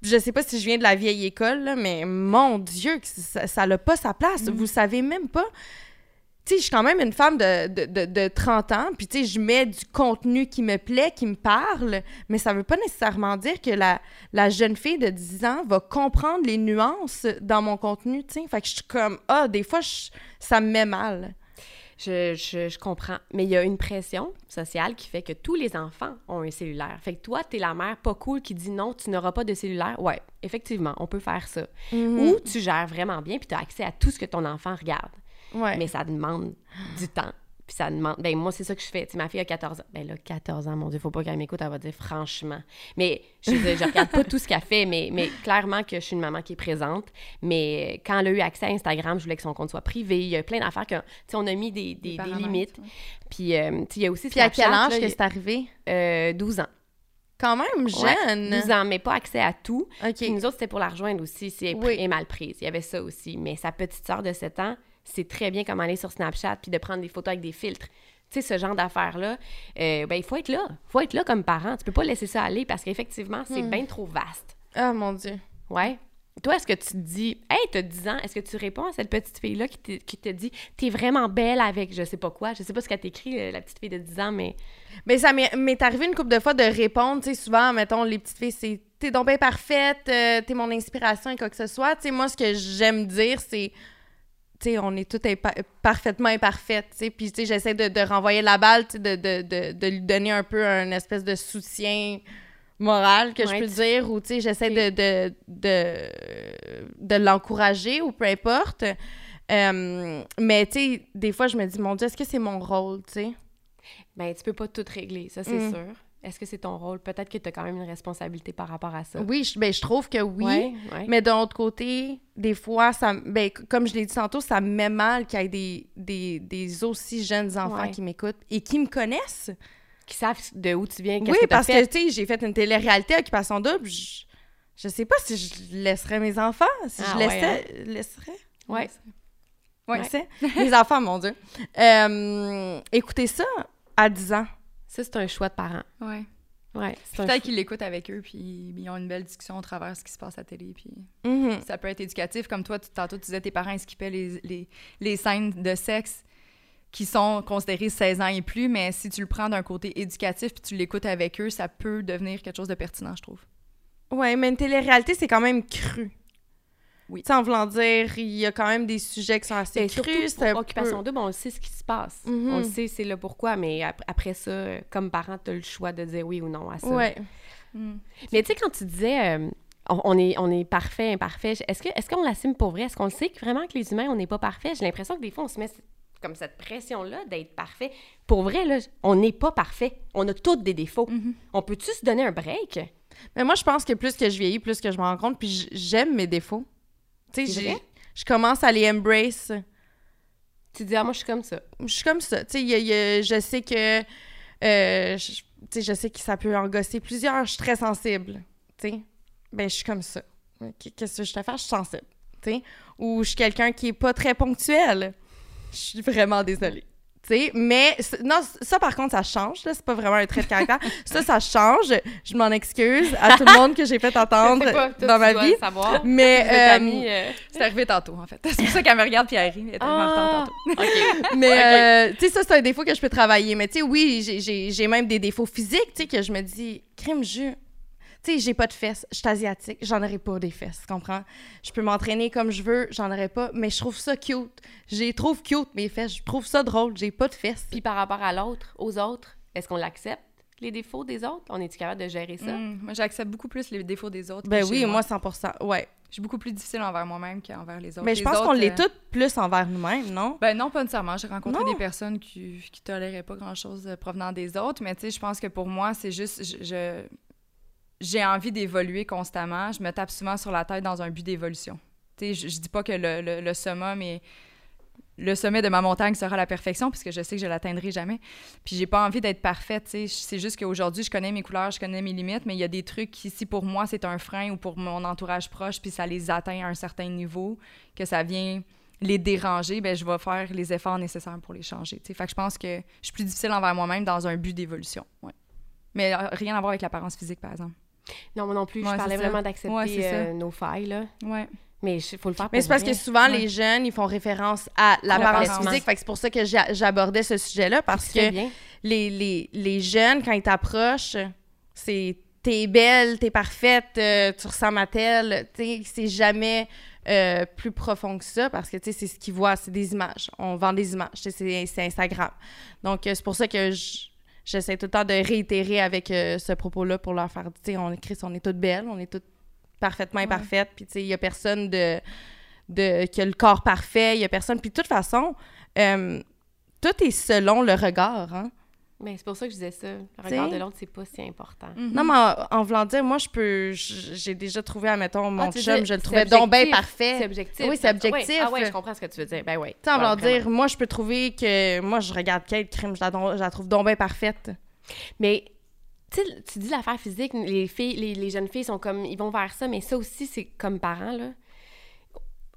Je sais pas si je viens de la vieille école, là, mais mon Dieu, ça n'a pas sa place. Vous savez même pas. Tu sais, je suis quand même une femme de, de, de, de 30 ans, puis tu sais, je mets du contenu qui me plaît, qui me parle, mais ça veut pas nécessairement dire que la, la jeune fille de 10 ans va comprendre les nuances dans mon contenu, tu sais. Fait que je suis comme, ah, des fois, je- ça me met mal. Je, je, je comprends. Mais il y a une pression sociale qui fait que tous les enfants ont un cellulaire. Fait que toi, t'es la mère pas cool qui dit non, tu n'auras pas de cellulaire. Ouais, effectivement, on peut faire ça. Ou tu gères vraiment bien puis tu as accès à tout ce que ton enfant regarde. Ouais. Mais ça demande du temps Puis ça demande. Ben, moi, c'est ça que je fais. Tu sais, ma fille a 14 ans. Ben là, 14 ans, mon Dieu, faut pas qu'elle m'écoute, elle va dire franchement. Mais je, je regarde pas tout ce qu'elle fait, mais, mais clairement que je suis une maman qui est présente. Mais quand elle a eu accès à Instagram, je voulais que son compte soit privé. Il y a plein d'affaires que, tu sais, on a mis des, des, des limites. Puis, euh, tu sais, il y a aussi Puis à quel âge que c'est arrivé? Euh, 12 ans. Quand même jeune. Ouais, 12 ans, mais pas accès à tout. OK. Puis nous autres, c'était pour la rejoindre aussi, si elle Oui. est mal prise. Il y avait ça aussi. Mais sa petite sœur de 7 ans, c'est très bien comment aller sur Snapchat puis de prendre des photos avec des filtres. Tu sais, ce genre d'affaires-là, euh, ben, il faut être là. Il faut être là comme parent. Tu peux pas laisser ça aller parce qu'effectivement, c'est Hmm. bien trop vaste. Ah, mon Dieu. Ouais. Toi, est-ce que tu te dis, hey, t'as 10 ans, est-ce que tu réponds à cette petite fille-là qui, te- qui te dit, t'es vraiment belle avec je sais pas quoi? Je sais pas ce qu'elle t'écrit, euh, la petite fille de 10 ans, mais. Mais ça m'est m'est arrivé une couple de fois de répondre, tu sais, souvent, mettons, les petites filles, c'est « T'es donc bien parfaite, euh, t'es mon inspiration et quoi que ce soit. » Tu sais, moi, ce que j'aime dire, c'est tu sais, on est toutes impa- parfaitement imparfaites, tu. Puis, j'essaie de, de renvoyer la balle, de, de, de, de lui donner un peu un espèce de soutien moral, que je peux dire, ou, tu j'essaie de, de, de, de l'encourager, ou peu importe. Euh, mais, tu des fois, je me dis, mon Dieu, est-ce que c'est mon rôle, tu sais? Ben, tu peux pas tout régler, ça, c'est Mm. sûr. Est-ce que c'est ton rôle? Peut-être que tu as quand même une responsabilité par rapport à ça. Oui, je, ben, je trouve que oui. Ouais, ouais. Mais d'un autre côté, des fois, ça, ben, comme je l'ai dit tantôt, ça me met mal qu'il y ait des, des, des aussi jeunes enfants Ouais. qui m'écoutent et qui me connaissent. Qui savent de où tu viens, qu'est-ce Oui, que parce fait. que, tu sais, j'ai fait une télé-réalité Occupation Double. Je, je sais pas si je laisserais mes enfants, si Ah je ouais, laissais... laisserais? Ouais. Ouais. Laissais? mes enfants, mon Dieu. Euh, écoutez ça à 10 ans. Ça, c'est un choix de parents. Ouais. Ouais. Peut-être qu'ils l'écoutent avec eux, puis ils ont une belle discussion au travers de ce qui se passe à la télé, puis Mhm. ça peut être éducatif. Comme toi, tantôt, tu disais tes parents skippaient les, les, les scènes de sexe qui sont considérées 16 ans et plus, mais si tu le prends d'un côté éducatif puis tu l'écoutes avec eux, ça peut devenir quelque chose de pertinent, je trouve. Ouais, mais une télé-réalité, c'est quand même cru. Oui. Tu sais, en voulant dire, il y a quand même des sujets qui sont assez Ben, surtout crus. un Occupation peu- double, on le sait ce qui se passe. Mhm. On le sait, c'est le pourquoi, mais ap- après ça, comme parent, tu as le choix de dire oui ou non à ça. Ouais. Mais tu sais, quand tu disais euh, on, est, on est parfait, imparfait, est-ce que est-ce qu'on l'assume pour vrai? Est-ce qu'on sait que vraiment que les humains, on n'est pas parfait? J'ai l'impression que des fois, on se met comme cette pression-là d'être parfait. Pour vrai, là, on n'est pas parfait. On a tous des défauts. Mm-hmm. On peut-tu se donner un break? Mais moi, je pense que plus que je vieillis, plus que je me rends compte, puis j'aime mes défauts. Tu sais, je commence à les embrace. Tu dis, ah, moi, je suis comme ça. Je suis comme ça. Tu sais, je sais que... euh, je, sais, je sais que ça peut en gosser plusieurs. Je suis très sensible. Tu sais, ben, je suis comme ça. Qu- Qu'est-ce que je te fais? Je suis sensible. Tu sais, ou je suis quelqu'un qui est pas très ponctuel. Je suis vraiment désolée. Mais non, ça par contre, ça change. là. C'est pas vraiment un trait de caractère. ça, ça change. Je m'en excuse à tout le monde que j'ai fait entendre pas, toi, dans ma vie. le savoir. Mais, euh, euh, C'est arrivé tantôt, en fait. C'est pour ça qu'elle me regarde puis elle rit. Elle est Ah, tantôt. Mais, euh, tu sais, ça, c'est un défaut que je peux travailler. Mais, tu sais, oui, j'ai- même des défauts physiques, tu sais, que je me dis, crime, je. Tu sais, j'ai pas de fesses. Je suis asiatique. J'en aurais pas des fesses, tu comprends? Je peux m'entraîner comme je veux. J'en aurais pas. Mais je trouve ça cute. J'ai trouve cute, mes fesses. Je trouve ça drôle. J'ai pas de fesses. Puis par rapport à l'autre, aux autres, est-ce qu'on l'accepte, les défauts des autres? On est-tu capable de gérer ça? Mm, moi, j'accepte beaucoup plus les défauts des autres. ben que oui, chez moi, 100 Ouais. Je suis beaucoup plus difficile envers moi-même qu'envers les autres. Mais je Les pense qu'on l'est euh, toutes plus envers nous-mêmes, non? Ben non, pas nécessairement. J'ai rencontré Non. des personnes qui, qui toléraient pas grand-chose euh, provenant des autres, mais tu sais, je pense que pour moi, c'est juste... je- je- J'ai envie d'évoluer constamment. Je me tape souvent sur la tête dans un but d'évolution. Je, je dis pas que le, le, le. Le sommet de ma montagne sera la perfection, puisque je sais que je l'atteindrai jamais. Puis j'ai pas envie d'être parfaite. C'est juste qu'aujourd'hui, je connais mes couleurs, je connais mes limites, mais il y a des trucs qui, si pour moi, c'est un frein ou pour mon entourage proche, puis ça les atteint à un certain niveau, que ça vient les déranger, ben je vais faire les efforts nécessaires pour les changer. Fait que je pense que je suis plus difficile envers moi-même dans un but d'évolution. Mais euh, rien à voir avec l'apparence physique, par exemple. Non, moi non plus. Ouais, je parlais vraiment d'accepter Ouais, euh, nos failles, là. Ouais. Mais il faut le faire pour Mais c'est parce que souvent, Ouais. les jeunes, ils font référence à l'apparence L'apparence. physique. Fait que c'est pour ça que j'a- j'abordais ce sujet-là, parce que bien. les, les, les jeunes, quand ils t'approchent, c'est t'es belle, t'es parfaite, euh, tu ressembles à telle. Tu sais, c'est jamais euh, plus profond que ça parce que tu sais, c'est ce qu'ils voient, c'est des images. On vend des images, tu sais, c'est c'est Instagram. Donc, euh, c'est pour ça que je- j'essaie tout le temps de réitérer avec euh, ce propos-là pour leur faire, tu sais, on écrit, on est toutes belles, on est toutes parfaitement imparfaites, puis tu sais, il y a personne de, de, qui a le corps parfait, il y a personne. Puis de toute façon, euh, tout est selon le regard, hein. Ben, c'est pour ça que je disais ça. Le regard de l'autre, c'est pas si important. Mhm. Non, mais en, en voulant dire, moi, je peux. J'ai déjà trouvé, admettons, mon Ah, chum, dis- je le trouvais donc bien parfait. C'est objectif. Oui, c'est objectif. Ah ouais, je comprends ce que tu veux dire. Ben oui. Tu sais, en voulant dire, moi, je peux trouver que. Moi, je regarde quel crime, je la, je la trouve donc bien parfaite. Mais tu sais, tu dis l'affaire physique, les filles, les, les jeunes filles sont comme, ils vont vers ça, mais ça aussi, c'est comme parents, là.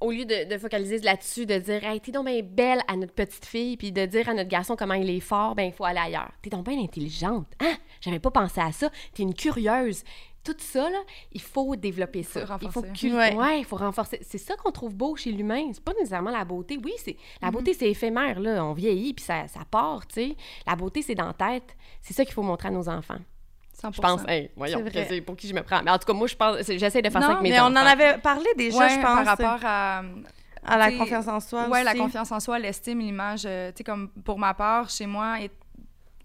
Au lieu de, de focaliser là-dessus, de dire, hey, t'es donc bien belle à notre petite fille, puis de dire à notre garçon comment il est fort, ben, il faut aller ailleurs. T'es donc bien intelligente. Hein? J'avais pas pensé à ça. T'es une curieuse. Tout ça, là, il faut développer ça. Faut il faut renforcer. cul- Ouais. ouais, il faut renforcer. C'est ça qu'on trouve beau chez l'humain. C'est pas nécessairement la beauté. Oui, c'est la beauté, c'est éphémère, là. On vieillit, puis ça, ça part, tu sais. La beauté, c'est dans la tête. C'est ça qu'il faut montrer à nos enfants. 100%. Je pense, hey, voyons, C'est pour qui je me prends. Mais en tout cas, moi, je pense, j'essaie de faire ça Non, avec mes Mais on en avait parlé déjà, Ouais, je pense. par rapport à, à la confiance en soi. ouais, la confiance en soi, l'estime, l'image. euh, tu sais, comme pour ma part, chez moi, et-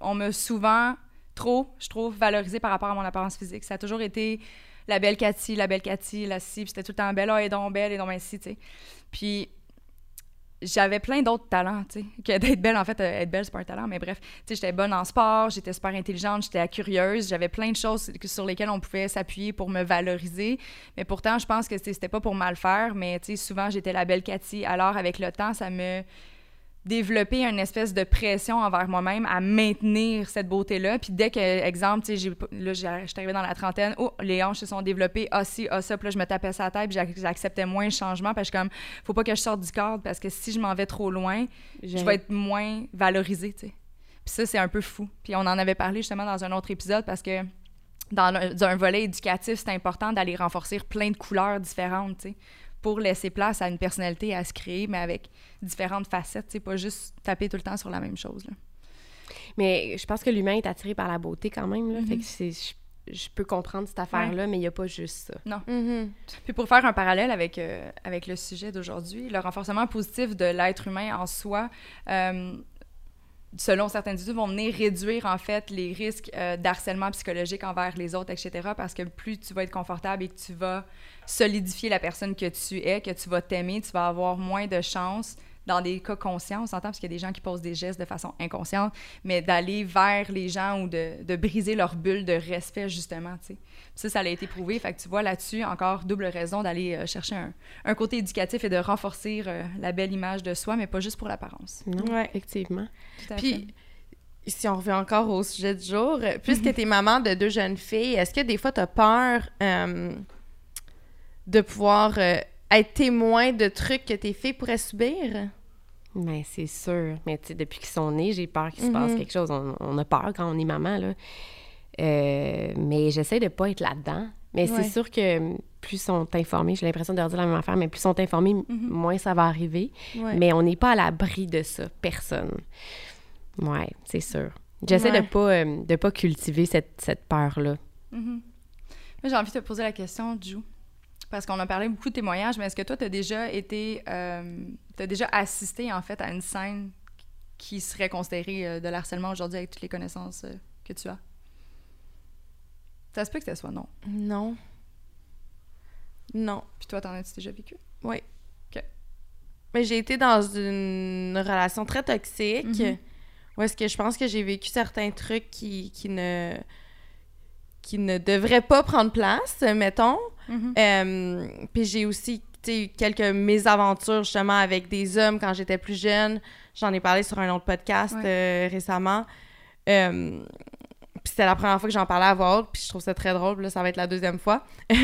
on m'a souvent trop, je trouve, valorisée par rapport à mon apparence physique. Ça a toujours été la belle Cathy, la belle Cathy, la ci, puis c'était tout le temps belle, ah, elle est donc belle, elle est donc bien ci, tu sais. Puis j'avais plein d'autres talents, tu sais. Que d'être belle, en fait, euh, être belle, c'est pas un talent, mais bref. Tu sais, j'étais bonne en sport, j'étais super intelligente, j'étais curieuse, j'avais plein de choses sur lesquelles on pouvait s'appuyer pour me valoriser. Mais pourtant, je pense que c'était pas pour mal faire, mais tu sais, souvent, j'étais la belle Cathy. Alors, avec le temps, ça me développé une espèce de pression envers moi-même à maintenir cette beauté-là. Puis dès que, exemple, tu sais, là, j'ai- j'étais arrivée dans la trentaine, oh, les hanches se sont développées, ah si, ah ça, puis là, je me tapais sa tête, puis j'ac- j'acceptais moins le changement, parce que comme, faut pas que je sorte du cadre, parce que si je m'en vais trop loin, je vais être moins valorisée, tu sais. Puis ça, c'est un peu fou. Puis on en avait parlé justement dans un autre épisode, parce que dans le- dans un volet éducatif, c'est important d'aller renforcer plein de couleurs différentes, tu sais, pour laisser place à une personnalité à se créer, mais avec différentes facettes, sais, pas juste taper tout le temps sur la même chose, là. Mais je pense que l'humain est attiré par la beauté quand même. Là. Mhm. Fait que c'est, je, peux comprendre cette affaire-là, mais il n'y a pas juste ça. Mhm. Puis pour faire un parallèle avec, euh, avec le sujet d'aujourd'hui, le renforcement positif de l'être humain en soi, euh, selon certaines études, vont venir réduire en fait les risques euh, d'harcèlement psychologique envers les autres, etc. Parce que plus tu vas être confortable et que tu vas solidifier la personne que tu es, que tu vas t'aimer, tu vas avoir moins de chances dans des cas conscients, on s'entend parce qu'il y a des gens qui posent des gestes de façon inconsciente, mais d'aller vers les gens ou de, de briser leur bulle de respect, justement, tu sais. Ça, ça a été prouvé. Fait que tu vois là-dessus, encore double raison d'aller euh, chercher un, un côté éducatif et de renforcer euh, la belle image de soi, mais pas juste pour l'apparence. Ouais. effectivement. Tout à fait. Puis, si on revient encore au sujet du jour, euh, puisque tu es maman de deux jeunes filles, est-ce que des fois tu as peur euh, de pouvoir euh, être témoin de trucs que tes filles pourraient subir? Mais c'est sûr. Mais tu sais, depuis qu'ils sont nés, j'ai peur qu'il se passe Mhm. quelque chose. On, on a peur quand on est maman, là. Euh, mais j'essaie de pas être là-dedans. Mais Ouais. c'est sûr que plus sont informés, j'ai l'impression de leur dire la même affaire, mais plus sont informés, Mhm. moins ça va arriver. Ouais. Mais on n'est pas à l'abri de ça, personne. Ouais, c'est sûr. J'essaie Ouais. de pas euh, de pas cultiver cette, cette peur-là. Mhm. Moi, j'ai envie de te poser la question, Ju. Parce qu'on a parlé beaucoup de témoignages, mais est-ce que toi, tu as déjà été. euh, t'as déjà assisté, en fait, à une scène qui serait considérée euh, de l'harcèlement aujourd'hui avec toutes les connaissances euh, que tu as? Ça se peut que ce soit non. Non. Non. Puis toi, t'en as-tu déjà vécu? Oui. OK. Mais j'ai été dans une relation très toxique. Mhm. Où est-ce que je pense que j'ai vécu certains trucs qui, qui ne qui ne devraient pas prendre place, mettons. Mhm. Euh, puis j'ai aussi eu quelques mésaventures justement avec des hommes quand j'étais plus jeune. J'en ai parlé sur un autre podcast Ouais. euh, récemment. Euh, puis c'était la première fois que j'en parlais à voix haute, puis je trouve ça très drôle. Là, ça va être la deuxième fois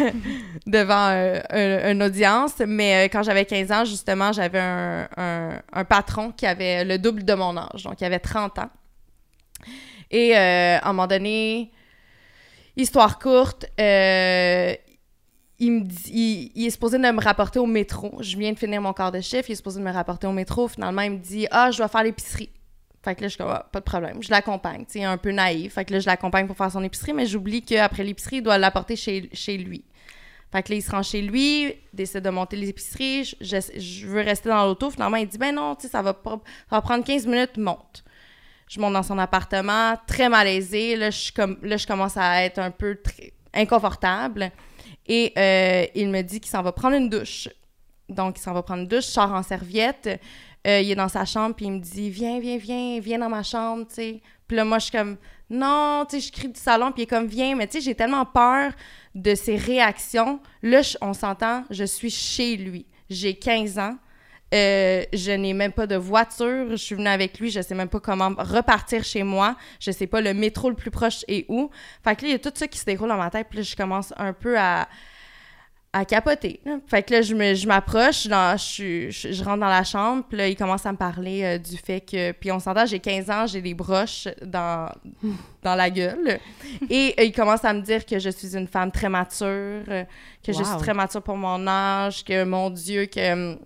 devant euh, un- une audience. Mais euh, quand j'avais 15 ans, justement, j'avais un, un- un patron qui avait le double de mon âge, donc il avait 30 ans. Et euh, à un moment donné, histoire courte, euh, il, me dit, est supposé de me rapporter au métro. Je viens de finir mon quart de chiffre, il est supposé de me rapporter au métro. Finalement, il me dit Ah, je dois faire l'épicerie. Fait que là, je suis comme, Ah, pas de problème. Je l'accompagne. Tu un peu naïf. Fait que là, je l'accompagne pour faire son épicerie, mais j'oublie qu'après l'épicerie, il doit l'apporter chez, chez lui. Fait que là, il se rend chez lui, décide de monter les épiceries. Je, veux rester dans l'auto. Finalement, il dit Ben non, ça va, ça va prendre 15 minutes, monte. Je monte dans son appartement, très malaisée. Là, je, commence à être un peu inconfortable. Et euh, il me dit qu'il s'en va prendre une douche. Donc, il s'en va prendre une douche, je en serviette. Euh, il est dans sa chambre, puis il me dit Viens, viens, viens, viens dans ma chambre, tu. Puis là, moi, je suis comme Non, tu sais, je crie du salon, puis il est comme Viens, mais tu sais, j'ai tellement peur de ses réactions. Là, on s'entend, je suis chez lui. J'ai 15 ans. Euh, je n'ai même pas de voiture. Je suis venue avec lui. Je sais même pas comment repartir chez moi. Je sais pas le métro le plus proche est où. Fait que là, il y a tout ça qui se déroule dans ma tête. Puis là, je commence un peu à, à capoter. Fait que là, je m'approche. Je, je, je rentre dans la chambre. Puis là, il commence à me parler euh, du fait que... Puis on s'entend, j'ai 15 ans, j'ai des broches dans, dans la gueule. Et euh, il commence à me dire que je suis une femme très mature, euh, que je suis très mature pour mon âge, que, mon Dieu, que...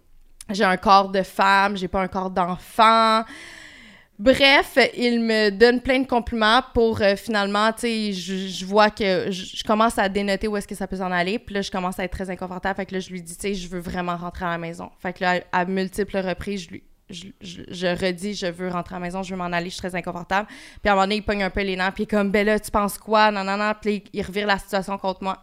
j'ai un corps de femme, j'ai pas un corps d'enfant. Bref, il me donne plein de compliments pour euh, finalement, tu sais, je, vois que je, commence à dénoter où est-ce que ça peut s'en aller. Puis là, je commence à être très inconfortable. Fait que là, je lui dis, tu sais, je veux vraiment rentrer à la maison. Fait que là, à, multiples reprises, je lui. Je, je, redis, je veux rentrer à la maison, je veux m'en aller, je suis très inconfortable. Puis à un moment donné, il pogne un peu les nerfs, puis il est comme, ben là, tu penses quoi? Non, non, non. Puis il revire la situation contre moi.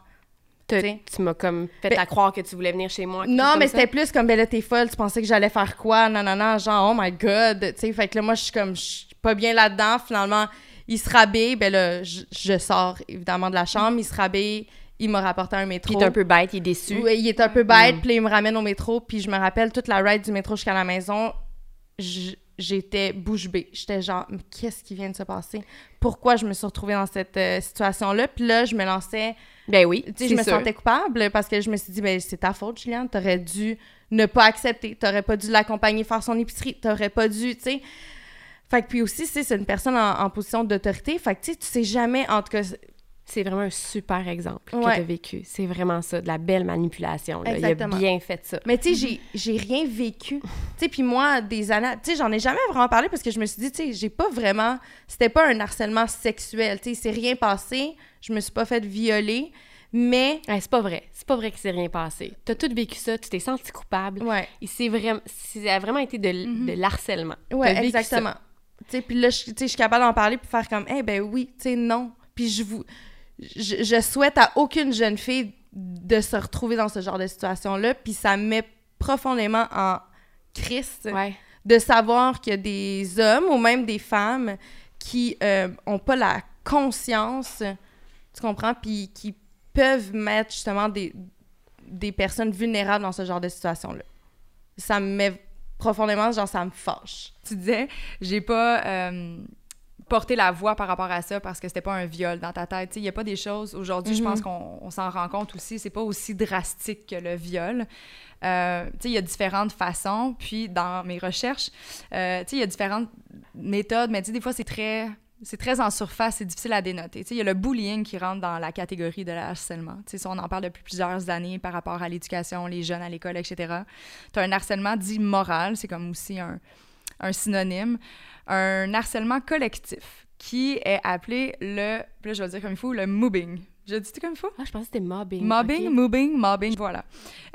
Tu m'as comme fait Ben- à croire que tu voulais venir chez moi. Non, mais c'était plus comme, ben là, t'es folle, tu pensais que j'allais faire quoi? Non, non, non, genre, oh my god. Tu sais, fait que là, moi, je suis comme, je suis pas bien là-dedans. Finalement, il se rhabille, ben là, je, je sors évidemment de la chambre, il se rhabille, il m'a rapporté un métro. Il est un peu bête, il est déçu. Oui, il est un peu bête, Mm. puis là, il me ramène au métro, puis je me rappelle toute la ride du métro jusqu'à la maison, j- j'étais bouche bée. J'étais genre, Mais qu'est-ce qui vient de se passer? Pourquoi je me suis retrouvée dans cette euh, situation-là? Puis là, je me lançais Ben oui, tu sais, je me sûr. sentais coupable parce que je me suis dit, ben, c'est ta faute, Juliane. T'aurais dû ne pas accepter. T'aurais pas dû l'accompagner faire son épicerie. T'aurais pas dû, tu sais. Fait que puis aussi, c'est une personne en, en position d'autorité. Fait que, tu sais, tu sais jamais, en tout cas, C'est vraiment un super exemple Ouais. que tu as vécu. C'est vraiment ça, de la belle manipulation. là. Il Exactement. a bien fait ça. Mais tu sais, j'ai- rien vécu. Tu sais, puis moi, des années... Tu sais, j'en ai jamais vraiment parlé parce que je me suis dit, tu sais, j'ai pas vraiment... C'était pas un harcèlement sexuel. Tu sais, il s'est rien passé. Je me suis pas fait violer. Mais... Ouais, c'est pas vrai. C'est pas vrai qu'il s'est rien passé. T'as tout vécu ça, tu t'es senti coupable. Ouais. Et c'est vraiment, ça a vraiment été de, Mhm. de l'harcèlement. Ouais, vécu exactement. Tu sais, puis là, je, tu sais, je suis capable d'en parler puis faire comme, eh ben oui, tu sais, non. Puis je vous... Je, je souhaite à aucune jeune fille de se retrouver dans ce genre de situation-là, puis ça me met profondément en crise. Ouais. de savoir qu'il y a des hommes ou même des femmes qui euh, ont pas la conscience, tu comprends, puis qui peuvent mettre justement des, des personnes vulnérables dans ce genre de situation-là. Ça me met profondément, genre, ça me fâche. Tu disais, j'ai pas euh, porté la voix par rapport à ça parce que c'était pas un viol dans ta tête. Il y a pas des choses, aujourd'hui, je Mhm. pense qu'on on s'en rend compte aussi, c'est pas aussi drastique que le viol. Euh, il y a différentes façons. Puis, dans mes recherches, euh, il y a différentes méthodes, mais des fois, c'est très... C'est très en surface, c'est difficile à dénoter. Il y a le bullying qui rentre dans la catégorie de harcèlement. Tu sais, ça, on en parle depuis plusieurs années par rapport à l'éducation, les jeunes à l'école, etc. Tu as un harcèlement dit moral, c'est comme aussi un, un synonyme, un harcèlement collectif qui est appelé le, là je vais le dire comme il faut, le mobbing. Je dis comme il faut? Ah, je pensais que c'était mobbing. Mobbing, ok. mobbing, mobbing, voilà.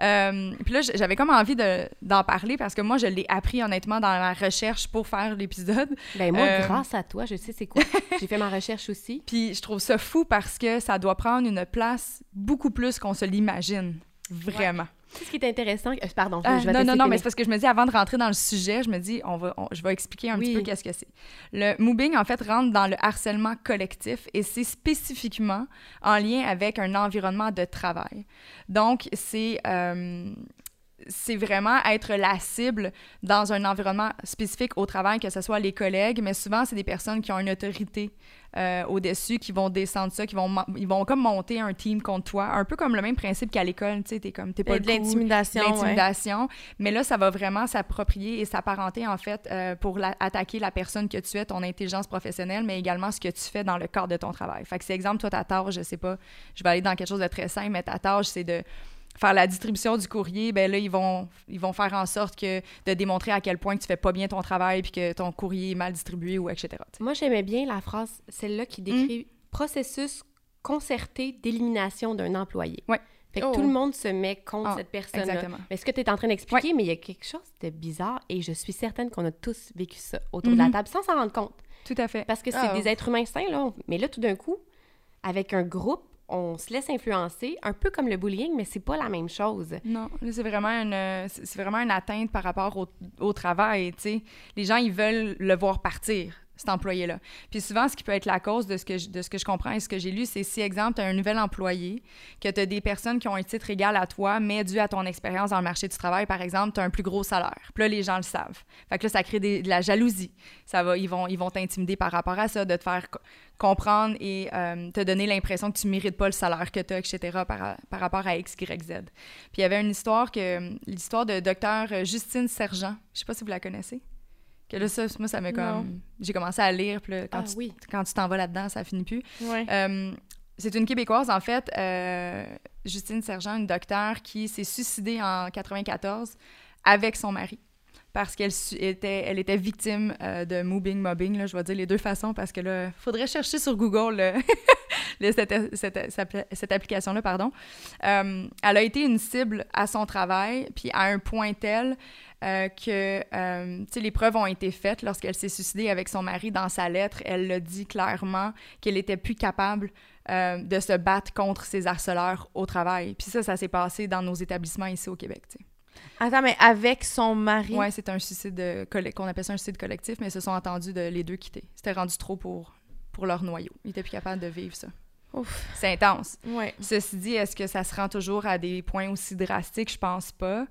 Euh, puis là, j'avais comme envie de- d'en parler parce que moi, je l'ai appris honnêtement dans ma recherche pour faire l'épisode. Ben moi, Euh, grâce à toi, je sais c'est quoi. J'ai fait ma recherche aussi. Puis je trouve ça fou parce que ça doit prendre une place beaucoup plus qu'on se l'imagine. Vraiment. Ce qui est intéressant, euh, pardon, je- Ah, je vais non, non, non, mais c'est parce que je me dis, avant de rentrer dans le sujet, je me dis, on va, on- je vais expliquer un Oui. petit peu qu'est-ce que c'est. Le mobbing, en fait, rentre dans le harcèlement collectif et c'est spécifiquement en lien avec un environnement de travail. Donc, c'est... euh, c'est vraiment être la cible dans un environnement spécifique au travail, que ce soit les collègues, mais souvent, c'est des personnes qui ont une autorité euh, au-dessus, qui vont descendre ça, qui vont, ils vont comme monter un team contre toi, un peu comme le même principe qu'à l'école, tu sais, t'es comme, t'es pas Et de l'intimidation, ouais. l'intimidation. Mais là, ça va vraiment s'approprier et s'apparenter, en fait, euh, pour la- attaquer la personne que tu es, ton intelligence professionnelle, mais également ce que tu fais dans le cadre de ton travail. Fait que, c'est exemple, toi, ta tâche, je sais pas, je vais aller dans quelque chose de très simple, mais ta tâche, c'est de faire la distribution du courrier, ben là, ils vont, ils vont faire en sorte que de démontrer à quel point que tu fais pas bien ton travail puis que ton courrier est mal distribué ou etc. Moi, j'aimais bien la phrase, celle-là qui décrit processus concerté d'élimination d'un employé. Ouais. Fait que Oh. tout le monde se met contre Ah, cette personne-là. Exactement. Mais ce que tu es en train d'expliquer, mais il y a quelque chose de bizarre et je suis certaine qu'on a tous vécu ça autour de la Mhm. table sans s'en rendre compte. Tout à fait. Parce que c'est Ah, des êtres humains sains, là. Mais là, tout d'un coup, avec un groupe, on se laisse influencer, un peu comme le bullying, mais c'est pas la même chose. Non, c'est vraiment une, euh, c'est vraiment une atteinte par rapport au, au travail, tu sais. Les gens, ils veulent le voir partir, cet employé-là. Puis souvent, ce qui peut être la cause de ce que je, de ce que je comprends et ce que j'ai lu, c'est si, exemple, tu as un nouvel employé, que tu as des personnes qui ont un titre égal à toi, mais dû à ton expérience dans le marché du travail, par exemple, tu as un plus gros salaire. Puis là, les gens le savent. Fait que là, ça crée de la jalousie. Ça va, ils vont ils vont t'intimider par rapport à ça, de te faire co- comprendre et euh, te donner l'impression que tu mérites pas le salaire que tu as, etc., par, par rapport à X, Y, Z. Puis il y avait une histoire l'histoire de docteur Justine Sergent. Je sais pas si vous la connaissez. Que là, ça, moi, ça m'a comme. J'ai commencé à lire, puis là, quand, Ah tu, oui. quand tu t'en vas là-dedans, ça finit plus. Ouais. Euh, c'est une Québécoise, en fait, euh, Justine Sergent, une docteure qui s'est suicidée en 94 avec son mari parce qu'elle était, elle était victime euh, de mobbing, mobbing, je vais dire les deux façons parce que là, faudrait chercher sur Google le- le- cette, application-là, pardon. Euh, elle a été une cible à son travail, puis à un point tel euh, que, euh, les preuves ont été faites lorsqu'elle s'est suicidée avec son mari. Dans sa lettre, elle le dit clairement qu'elle était plus capable euh, de se battre contre ses harceleurs au travail. Puis ça, ça s'est passé dans nos établissements ici au Québec, tu sais. Attends, mais avec son mari? Ouais, c'est un suicide euh, qu'on appelle ça un suicide collectif, mais ils se sont entendus de les deux quitter. C'était rendu trop pour, pour leur noyau. Ils étaient plus capables de vivre ça. Ouf. C'est intense. Ouais. Ceci dit, est-ce que ça se rend toujours à des points aussi drastiques? Je pense pas.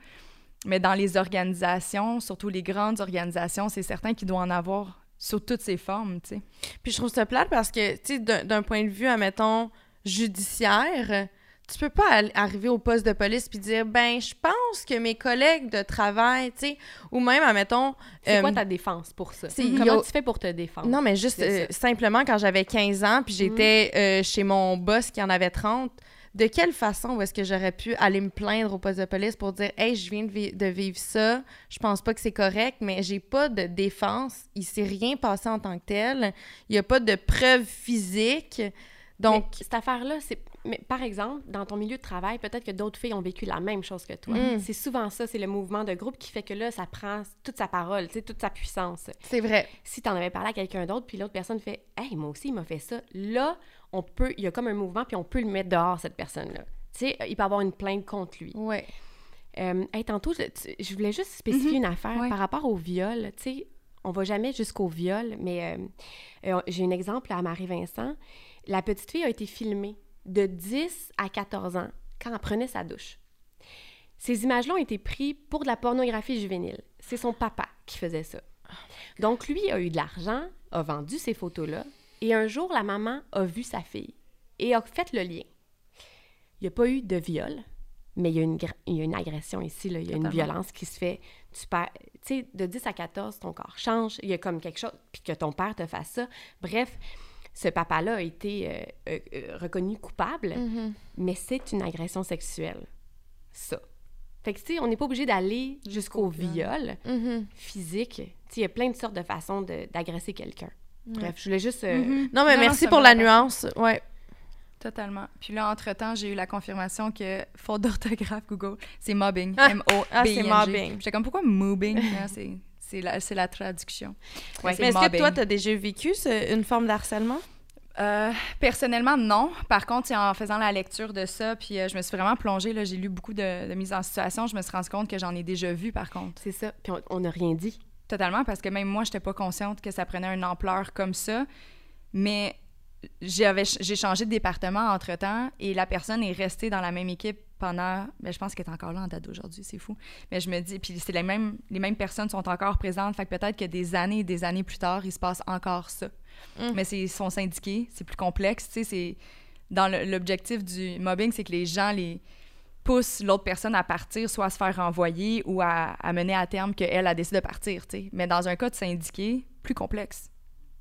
Mais dans les organisations, surtout les grandes organisations, c'est certain qu'il doit en avoir sous toutes ses formes, tu sais. Puis je trouve ça plate parce que, tu sais, d'un d'un point de vue, admettons, judiciaire, tu peux pas arriver au poste de police puis dire, ben, je pense que mes collègues de travail, tu sais, ou même, admettons... C'est euh, quoi ta défense pour ça? Comment a- tu fais pour te défendre? Non, mais juste euh, simplement quand j'avais 15 ans, puis j'étais euh, chez mon boss qui en avait 30, de quelle façon est-ce que j'aurais pu aller me plaindre au poste de police pour dire Hey, je viens de, vi- de vivre ça, je pense pas que c'est correct, mais j'ai pas de défense, il s'est rien passé en tant que tel, il y a pas de preuves physiques. Donc, Mais cette affaire-là, c'est. Mais par exemple, dans ton milieu de travail, peut-être que d'autres filles ont vécu la même chose que toi. Mm. C'est souvent ça, c'est le mouvement de groupe qui fait que là, ça prend toute sa parole, toute sa puissance. c'est vrai. Si tu en avais parlé à quelqu'un d'autre, puis l'autre personne fait Hey, moi aussi, il m'a fait ça. Là, on peut. Il y a comme un mouvement, puis on peut le mettre dehors, cette personne-là. Tu sais, il peut avoir une plainte contre lui. Ouais. Euh, hey, tantôt, je, tu- je voulais juste spécifier une affaire Ouais. par rapport au viol. Tu sais, on va jamais jusqu'au viol, mais euh, euh, j'ai un exemple à Marie-Vincent. La petite fille a été filmée de 10 à 14 ans quand elle prenait sa douche. Ces images-là ont été prises pour de la pornographie juvénile. C'est son papa qui faisait ça. Donc, lui a eu de l'argent, a vendu ces photos-là, et un jour, la maman a vu sa fille et a fait le lien. Il n'y a pas eu de viol, mais il y a une, gra- il y a une agression ici, là. il y a une violence qui se fait. Tu perds- tu sais, de 10 à 14, ton corps change, il y a comme quelque chose, puis que ton père te fasse ça. Bref, ce papa-là a été euh, euh, euh, reconnu coupable, Mhm. mais c'est une agression sexuelle. Ça. Fait que, tu sais, on n'est pas obligé d'aller jusqu'au viol Mhm. physique. Tu sais, il y a plein de sortes de façons de- d'agresser quelqu'un. Bref, je voulais juste... euh, Mhm. Non, mais Non, merci pour la nuance. Ouais. Totalement. Puis là, entre-temps, j'ai eu la confirmation que faute d'orthographe Google, c'est mobbing. Ah, M-O-B-I-N-G. ah, c'est mobbing. J'étais comme, pourquoi mobbing? C'est, c'est, la, traduction. Ouais, Mais est-ce que toi, tu as déjà vécu ce- une forme d'harcèlement? Euh, personnellement, non. Par contre, en faisant la lecture de ça, puis euh, je me suis vraiment plongée, là, j'ai lu beaucoup de, de mises en situation, je me suis rendu compte que j'en ai déjà vu, par contre. C'est ça. Puis on- n'a rien dit. Totalement, parce que même moi, je n'étais pas consciente que ça prenait une ampleur comme ça. Mais j'ai changé de département entre-temps et la personne est restée dans la même équipe pendant... Ben, je pense qu'elle est encore là en date d'aujourd'hui, c'est fou. Mais je me dis... Puis c'est les mêmes, les mêmes personnes sont encore présentes, fait que peut-être que des années et des années plus tard, il se passe encore ça. Mm. Mais c'est, ils sont syndiqués, c'est plus complexe, tu sais, c'est... Dans l'objectif du mobbing, c'est que les gens les poussent l'autre personne à partir, soit à se faire renvoyer ou à, à mener à terme qu'elle a décidé de partir, tu sais. Mais dans un cas de syndiqué, plus complexe.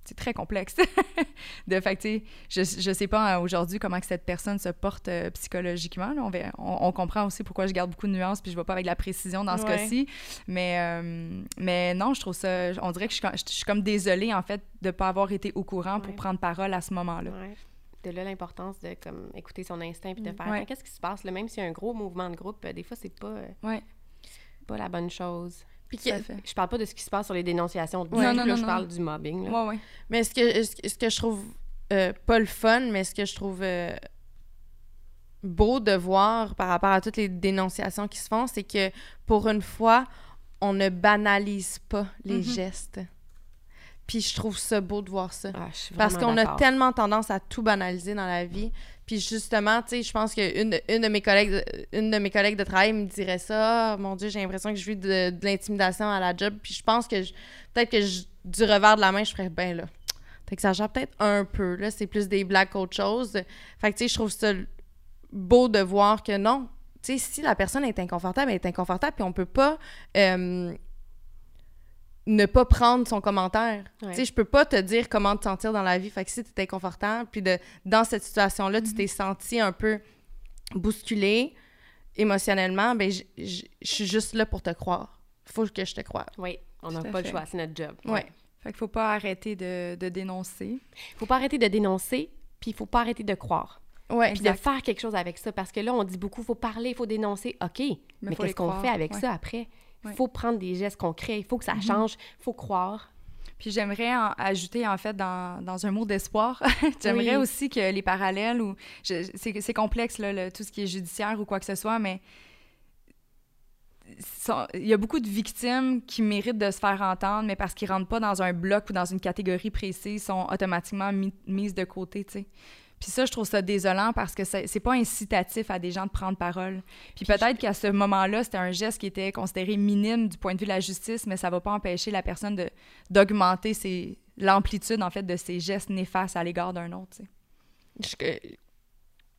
C'est très complexe. de fait, tu sais, je, je sais pas euh, aujourd'hui comment que cette personne se porte euh, psychologiquement. là. On, va- on, on comprend aussi pourquoi je garde beaucoup de nuances puis je vais pas avec la précision dans ce Ouais. cas-ci. Mais, euh, mais non, je trouve ça... On dirait que je, suis comme- je suis comme désolée, en fait, de pas avoir été au courant pour prendre parole à ce moment-là. Ouais. De là l'importance de comme écouter son instinct puis de faire Ouais. Attends, qu'est-ce qui se passe là? Même s'il y a un gros mouvement de groupe des fois c'est pas pas la bonne chose Puis que- je parle pas de ce qui se passe sur les dénonciations de Ouais. là, Non, non, non, je parle du mobbing là. Ouais, ouais. Mais ce que, ce que- ce que je trouve euh, pas le fun, mais ce que je trouve euh, beau de voir par rapport à toutes les dénonciations qui se font, c'est que pour une fois, on ne banalise pas les Mhm. gestes. Puis je trouve ça beau de voir ça. Ah, Parce qu'on a tellement tendance à tout banaliser dans la vie. Puis justement, tu sais, je pense qu'une de, une de mes collègues de, une de mes collègues de travail me dirait ça. Ah, mon Dieu, j'ai l'impression que je vis de, de l'intimidation à la job. Puis je pense que peut-être que je- du revers de la main, je ferais ben là. T'exagères peut-être un peu. Là, c'est plus des blagues qu'autre chose. Fait que tu sais, je trouve ça beau de voir que non. Tu sais, si la personne est inconfortable, elle est inconfortable, puis on peut pas euh, ne pas prendre son commentaire. Ouais. Tu sais, je peux pas te dire comment te sentir dans la vie. Fait que si tu es inconfortable, puis de, dans cette situation-là, tu t'es senti un peu bousculé émotionnellement, ben je suis juste là pour te croire. Faut que je te croie. Oui, on n'a pas le choix, c'est notre job. Ouais. Fait qu'il faut pas arrêter de, de dénoncer. Faut pas arrêter de dénoncer, puis il faut pas arrêter de croire. Ouais, Puis de faire quelque chose avec ça, parce que là, on dit beaucoup, faut parler, faut dénoncer. OK, mais, qu'est-ce qu'on fait avec ouais. ça après? Il Ouais. faut prendre des gestes concrets, il faut que ça change, il faut croire. Puis j'aimerais ajouter, en fait, dans, dans un mot d'espoir, j'aimerais Oui. aussi que les parallèles, ou c'est complexe, là, le- tout ce qui est judiciaire ou quoi que ce soit, mais il y a beaucoup de victimes qui méritent de se faire entendre, mais parce qu'ils rentrent pas dans un bloc ou dans une catégorie précise, sont automatiquement mis- mises de côté, tu sais. Puis ça, je trouve ça désolant parce que c'est pas incitatif à des gens de prendre parole. Puis peut-être qu'à ce moment-là, c'était un geste qui était considéré minime du point de vue de la justice, mais ça va pas empêcher la personne d'augmenter ses- l'amplitude, en fait, de ses gestes néfastes à l'égard d'un autre, je,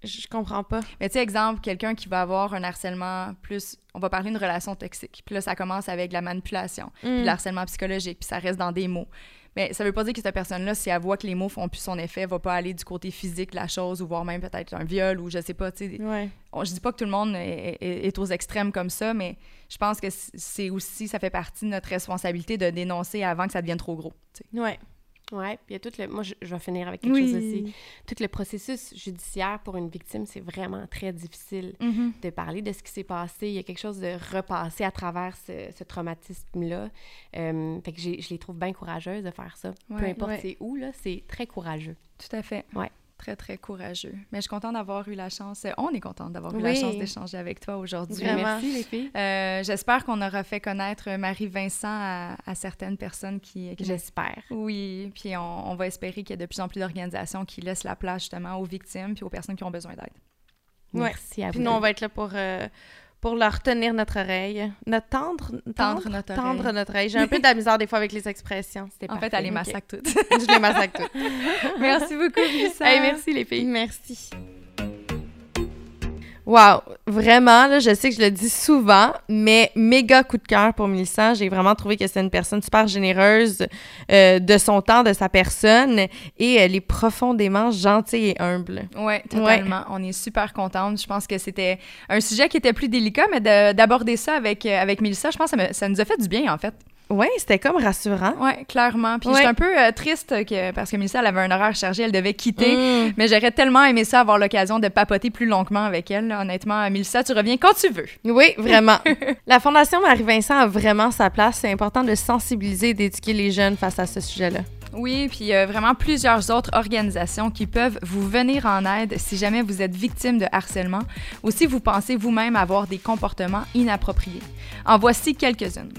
je comprends pas. Mais tu sais, exemple, quelqu'un qui va avoir un harcèlement plus... On va parler d'une relation toxique. Puis là, ça commence avec de la manipulation, puis Mm. de l'harcèlement psychologique, puis ça reste dans des mots. Mais ça veut pas dire que cette personne-là, si elle voit que les mots font plus son effet, va pas aller du côté physique de la chose, ou voir même peut-être un viol, ou je sais pas, tu sais. Ouais. Je dis pas que tout le monde est, est- est aux extrêmes comme ça, mais je pense que c'est aussi, ça fait partie de notre responsabilité de dénoncer avant que ça devienne trop gros. tu sais. Ouais. Ouais, puis il y a tout le... Moi, je, je vais finir avec quelque chose aussi. Tout le processus judiciaire pour une victime, c'est vraiment très difficile Mhm. de parler de ce qui s'est passé. Il y a quelque chose de repassé à travers ce, ce traumatisme-là. Euh, fait que je les trouve bien courageuses de faire ça. Peu importe ouais. c'est où, là, c'est très courageux. Tout à fait. Ouais. Très, très courageux. Mais je suis contente d'avoir eu la chance. On est contente d'avoir eu Oui. la chance d'échanger avec toi aujourd'hui. Vraiment. Merci, les filles. Euh, J'espère qu'on aura fait connaître Marie-Vincent à, à certaines personnes qui... qui J'espère. Oui, puis on, on va espérer qu'il y a de plus en plus d'organisations qui laissent la place justement aux victimes puis aux personnes qui ont besoin d'aide. Ouais. Merci à Puis vous. nous, on va être là pour, euh, pour leur tenir notre oreille. Notre tendre, Tendre? Notre oreille. Tendre notre oreille. J'ai un peu de la misère des fois avec les expressions. C'était En fait, elle les massacre toutes. Je les massacre toutes. Merci beaucoup, Lisa. Hey, merci, les filles. Merci. Wow, vraiment, là, je sais que je le dis souvent, mais méga coup de cœur pour Mélissa. J'ai vraiment trouvé que c'est une personne super généreuse euh, de son temps, de sa personne, et elle est profondément gentille et humble. Oui, totalement. On est super contente. Je pense que c'était un sujet qui était plus délicat, mais de- d'aborder ça avec, euh, avec Mélissa, je pense que ça, me- ça nous a fait du bien, en fait. Ouais, c'était comme rassurant. Oui, clairement. Puis Ouais. j'étais un peu euh, triste que, parce que Mélissa, elle avait un horaire chargé, elle devait quitter. Mm. Mais j'aurais tellement aimé ça, avoir l'occasion de papoter plus longuement avec elle. là. Honnêtement, Mélissa, tu reviens quand tu veux. Oui, vraiment. La Fondation Marie-Vincent a vraiment sa place. C'est important de sensibiliser et d'éduquer les jeunes face à ce sujet-là. Oui, puis il y a vraiment plusieurs autres organisations qui peuvent vous venir en aide si jamais vous êtes victime de harcèlement ou si vous pensez vous-même avoir des comportements inappropriés. En voici quelques-unes.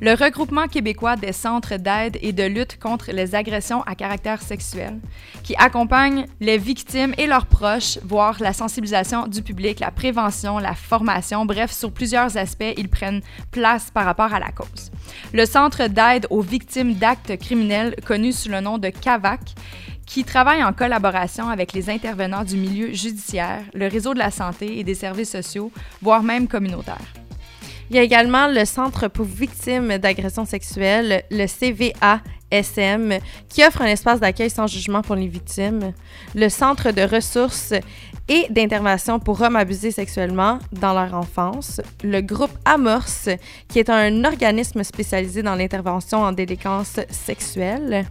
Le regroupement québécois des centres d'aide et de lutte contre les agressions à caractère sexuel, qui accompagne les victimes et leurs proches, voire la sensibilisation du public, la prévention, la formation, bref, sur plusieurs aspects, ils prennent place par rapport à la cause. Le Centre d'aide aux victimes d'actes criminels, connu sous le nom de CAVAC, qui travaille en collaboration avec les intervenants du milieu judiciaire, le réseau de la santé et des services sociaux, voire même communautaires. Il y a également le Centre pour victimes d'agressions sexuelles, le CVASM, qui offre un espace d'accueil sans jugement pour les victimes, le Centre de ressources et d'intervention pour hommes abusés sexuellement dans leur enfance, le groupe Amorce, qui est un organisme spécialisé dans l'intervention en délinquance sexuelle.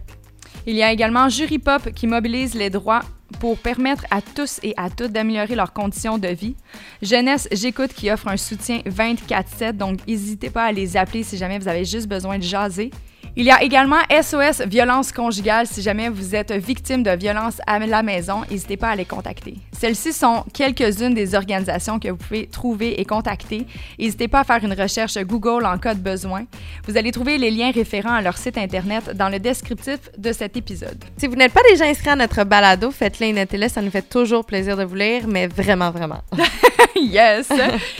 Il y a également Jury Pop qui mobilise les droits pour permettre à tous et à toutes d'améliorer leurs conditions de vie. Jeunesse J'écoute qui offre un soutien 24-7, donc n'hésitez pas à les appeler si jamais vous avez juste besoin de jaser. Il y a également SOS Violence conjugale. Si jamais vous êtes victime de violence à la maison, n'hésitez pas à les contacter. Celles-ci sont quelques-unes des organisations que vous pouvez trouver et contacter. N'hésitez pas à faire une recherche Google en cas de besoin. Vous allez trouver les liens référents à leur site Internet dans le descriptif de cet épisode. Si vous n'êtes pas déjà inscrit à notre balado, faites-le et notez-le. Ça nous fait toujours plaisir de vous lire, mais vraiment, vraiment. yes!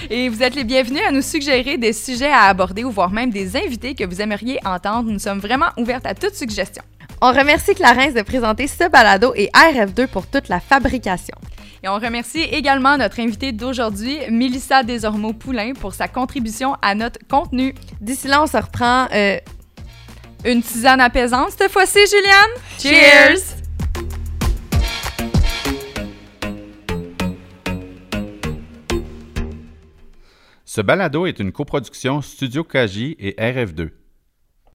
Et vous êtes les bienvenus à nous suggérer des sujets à aborder ou voire même des invités que vous aimeriez entendre. Nous sommes vraiment ouvertes à toute suggestion. On remercie Clarence de présenter ce balado et RF2 pour toute la fabrication. Et on remercie également notre invitée d'aujourd'hui, Mélissa Desormeaux-Poulain, pour sa contribution à notre contenu. D'ici là, on se reprend euh, une tisane apaisante cette fois-ci, Juliane. Cheers! Ce balado est une coproduction Studio Kaji et RF2.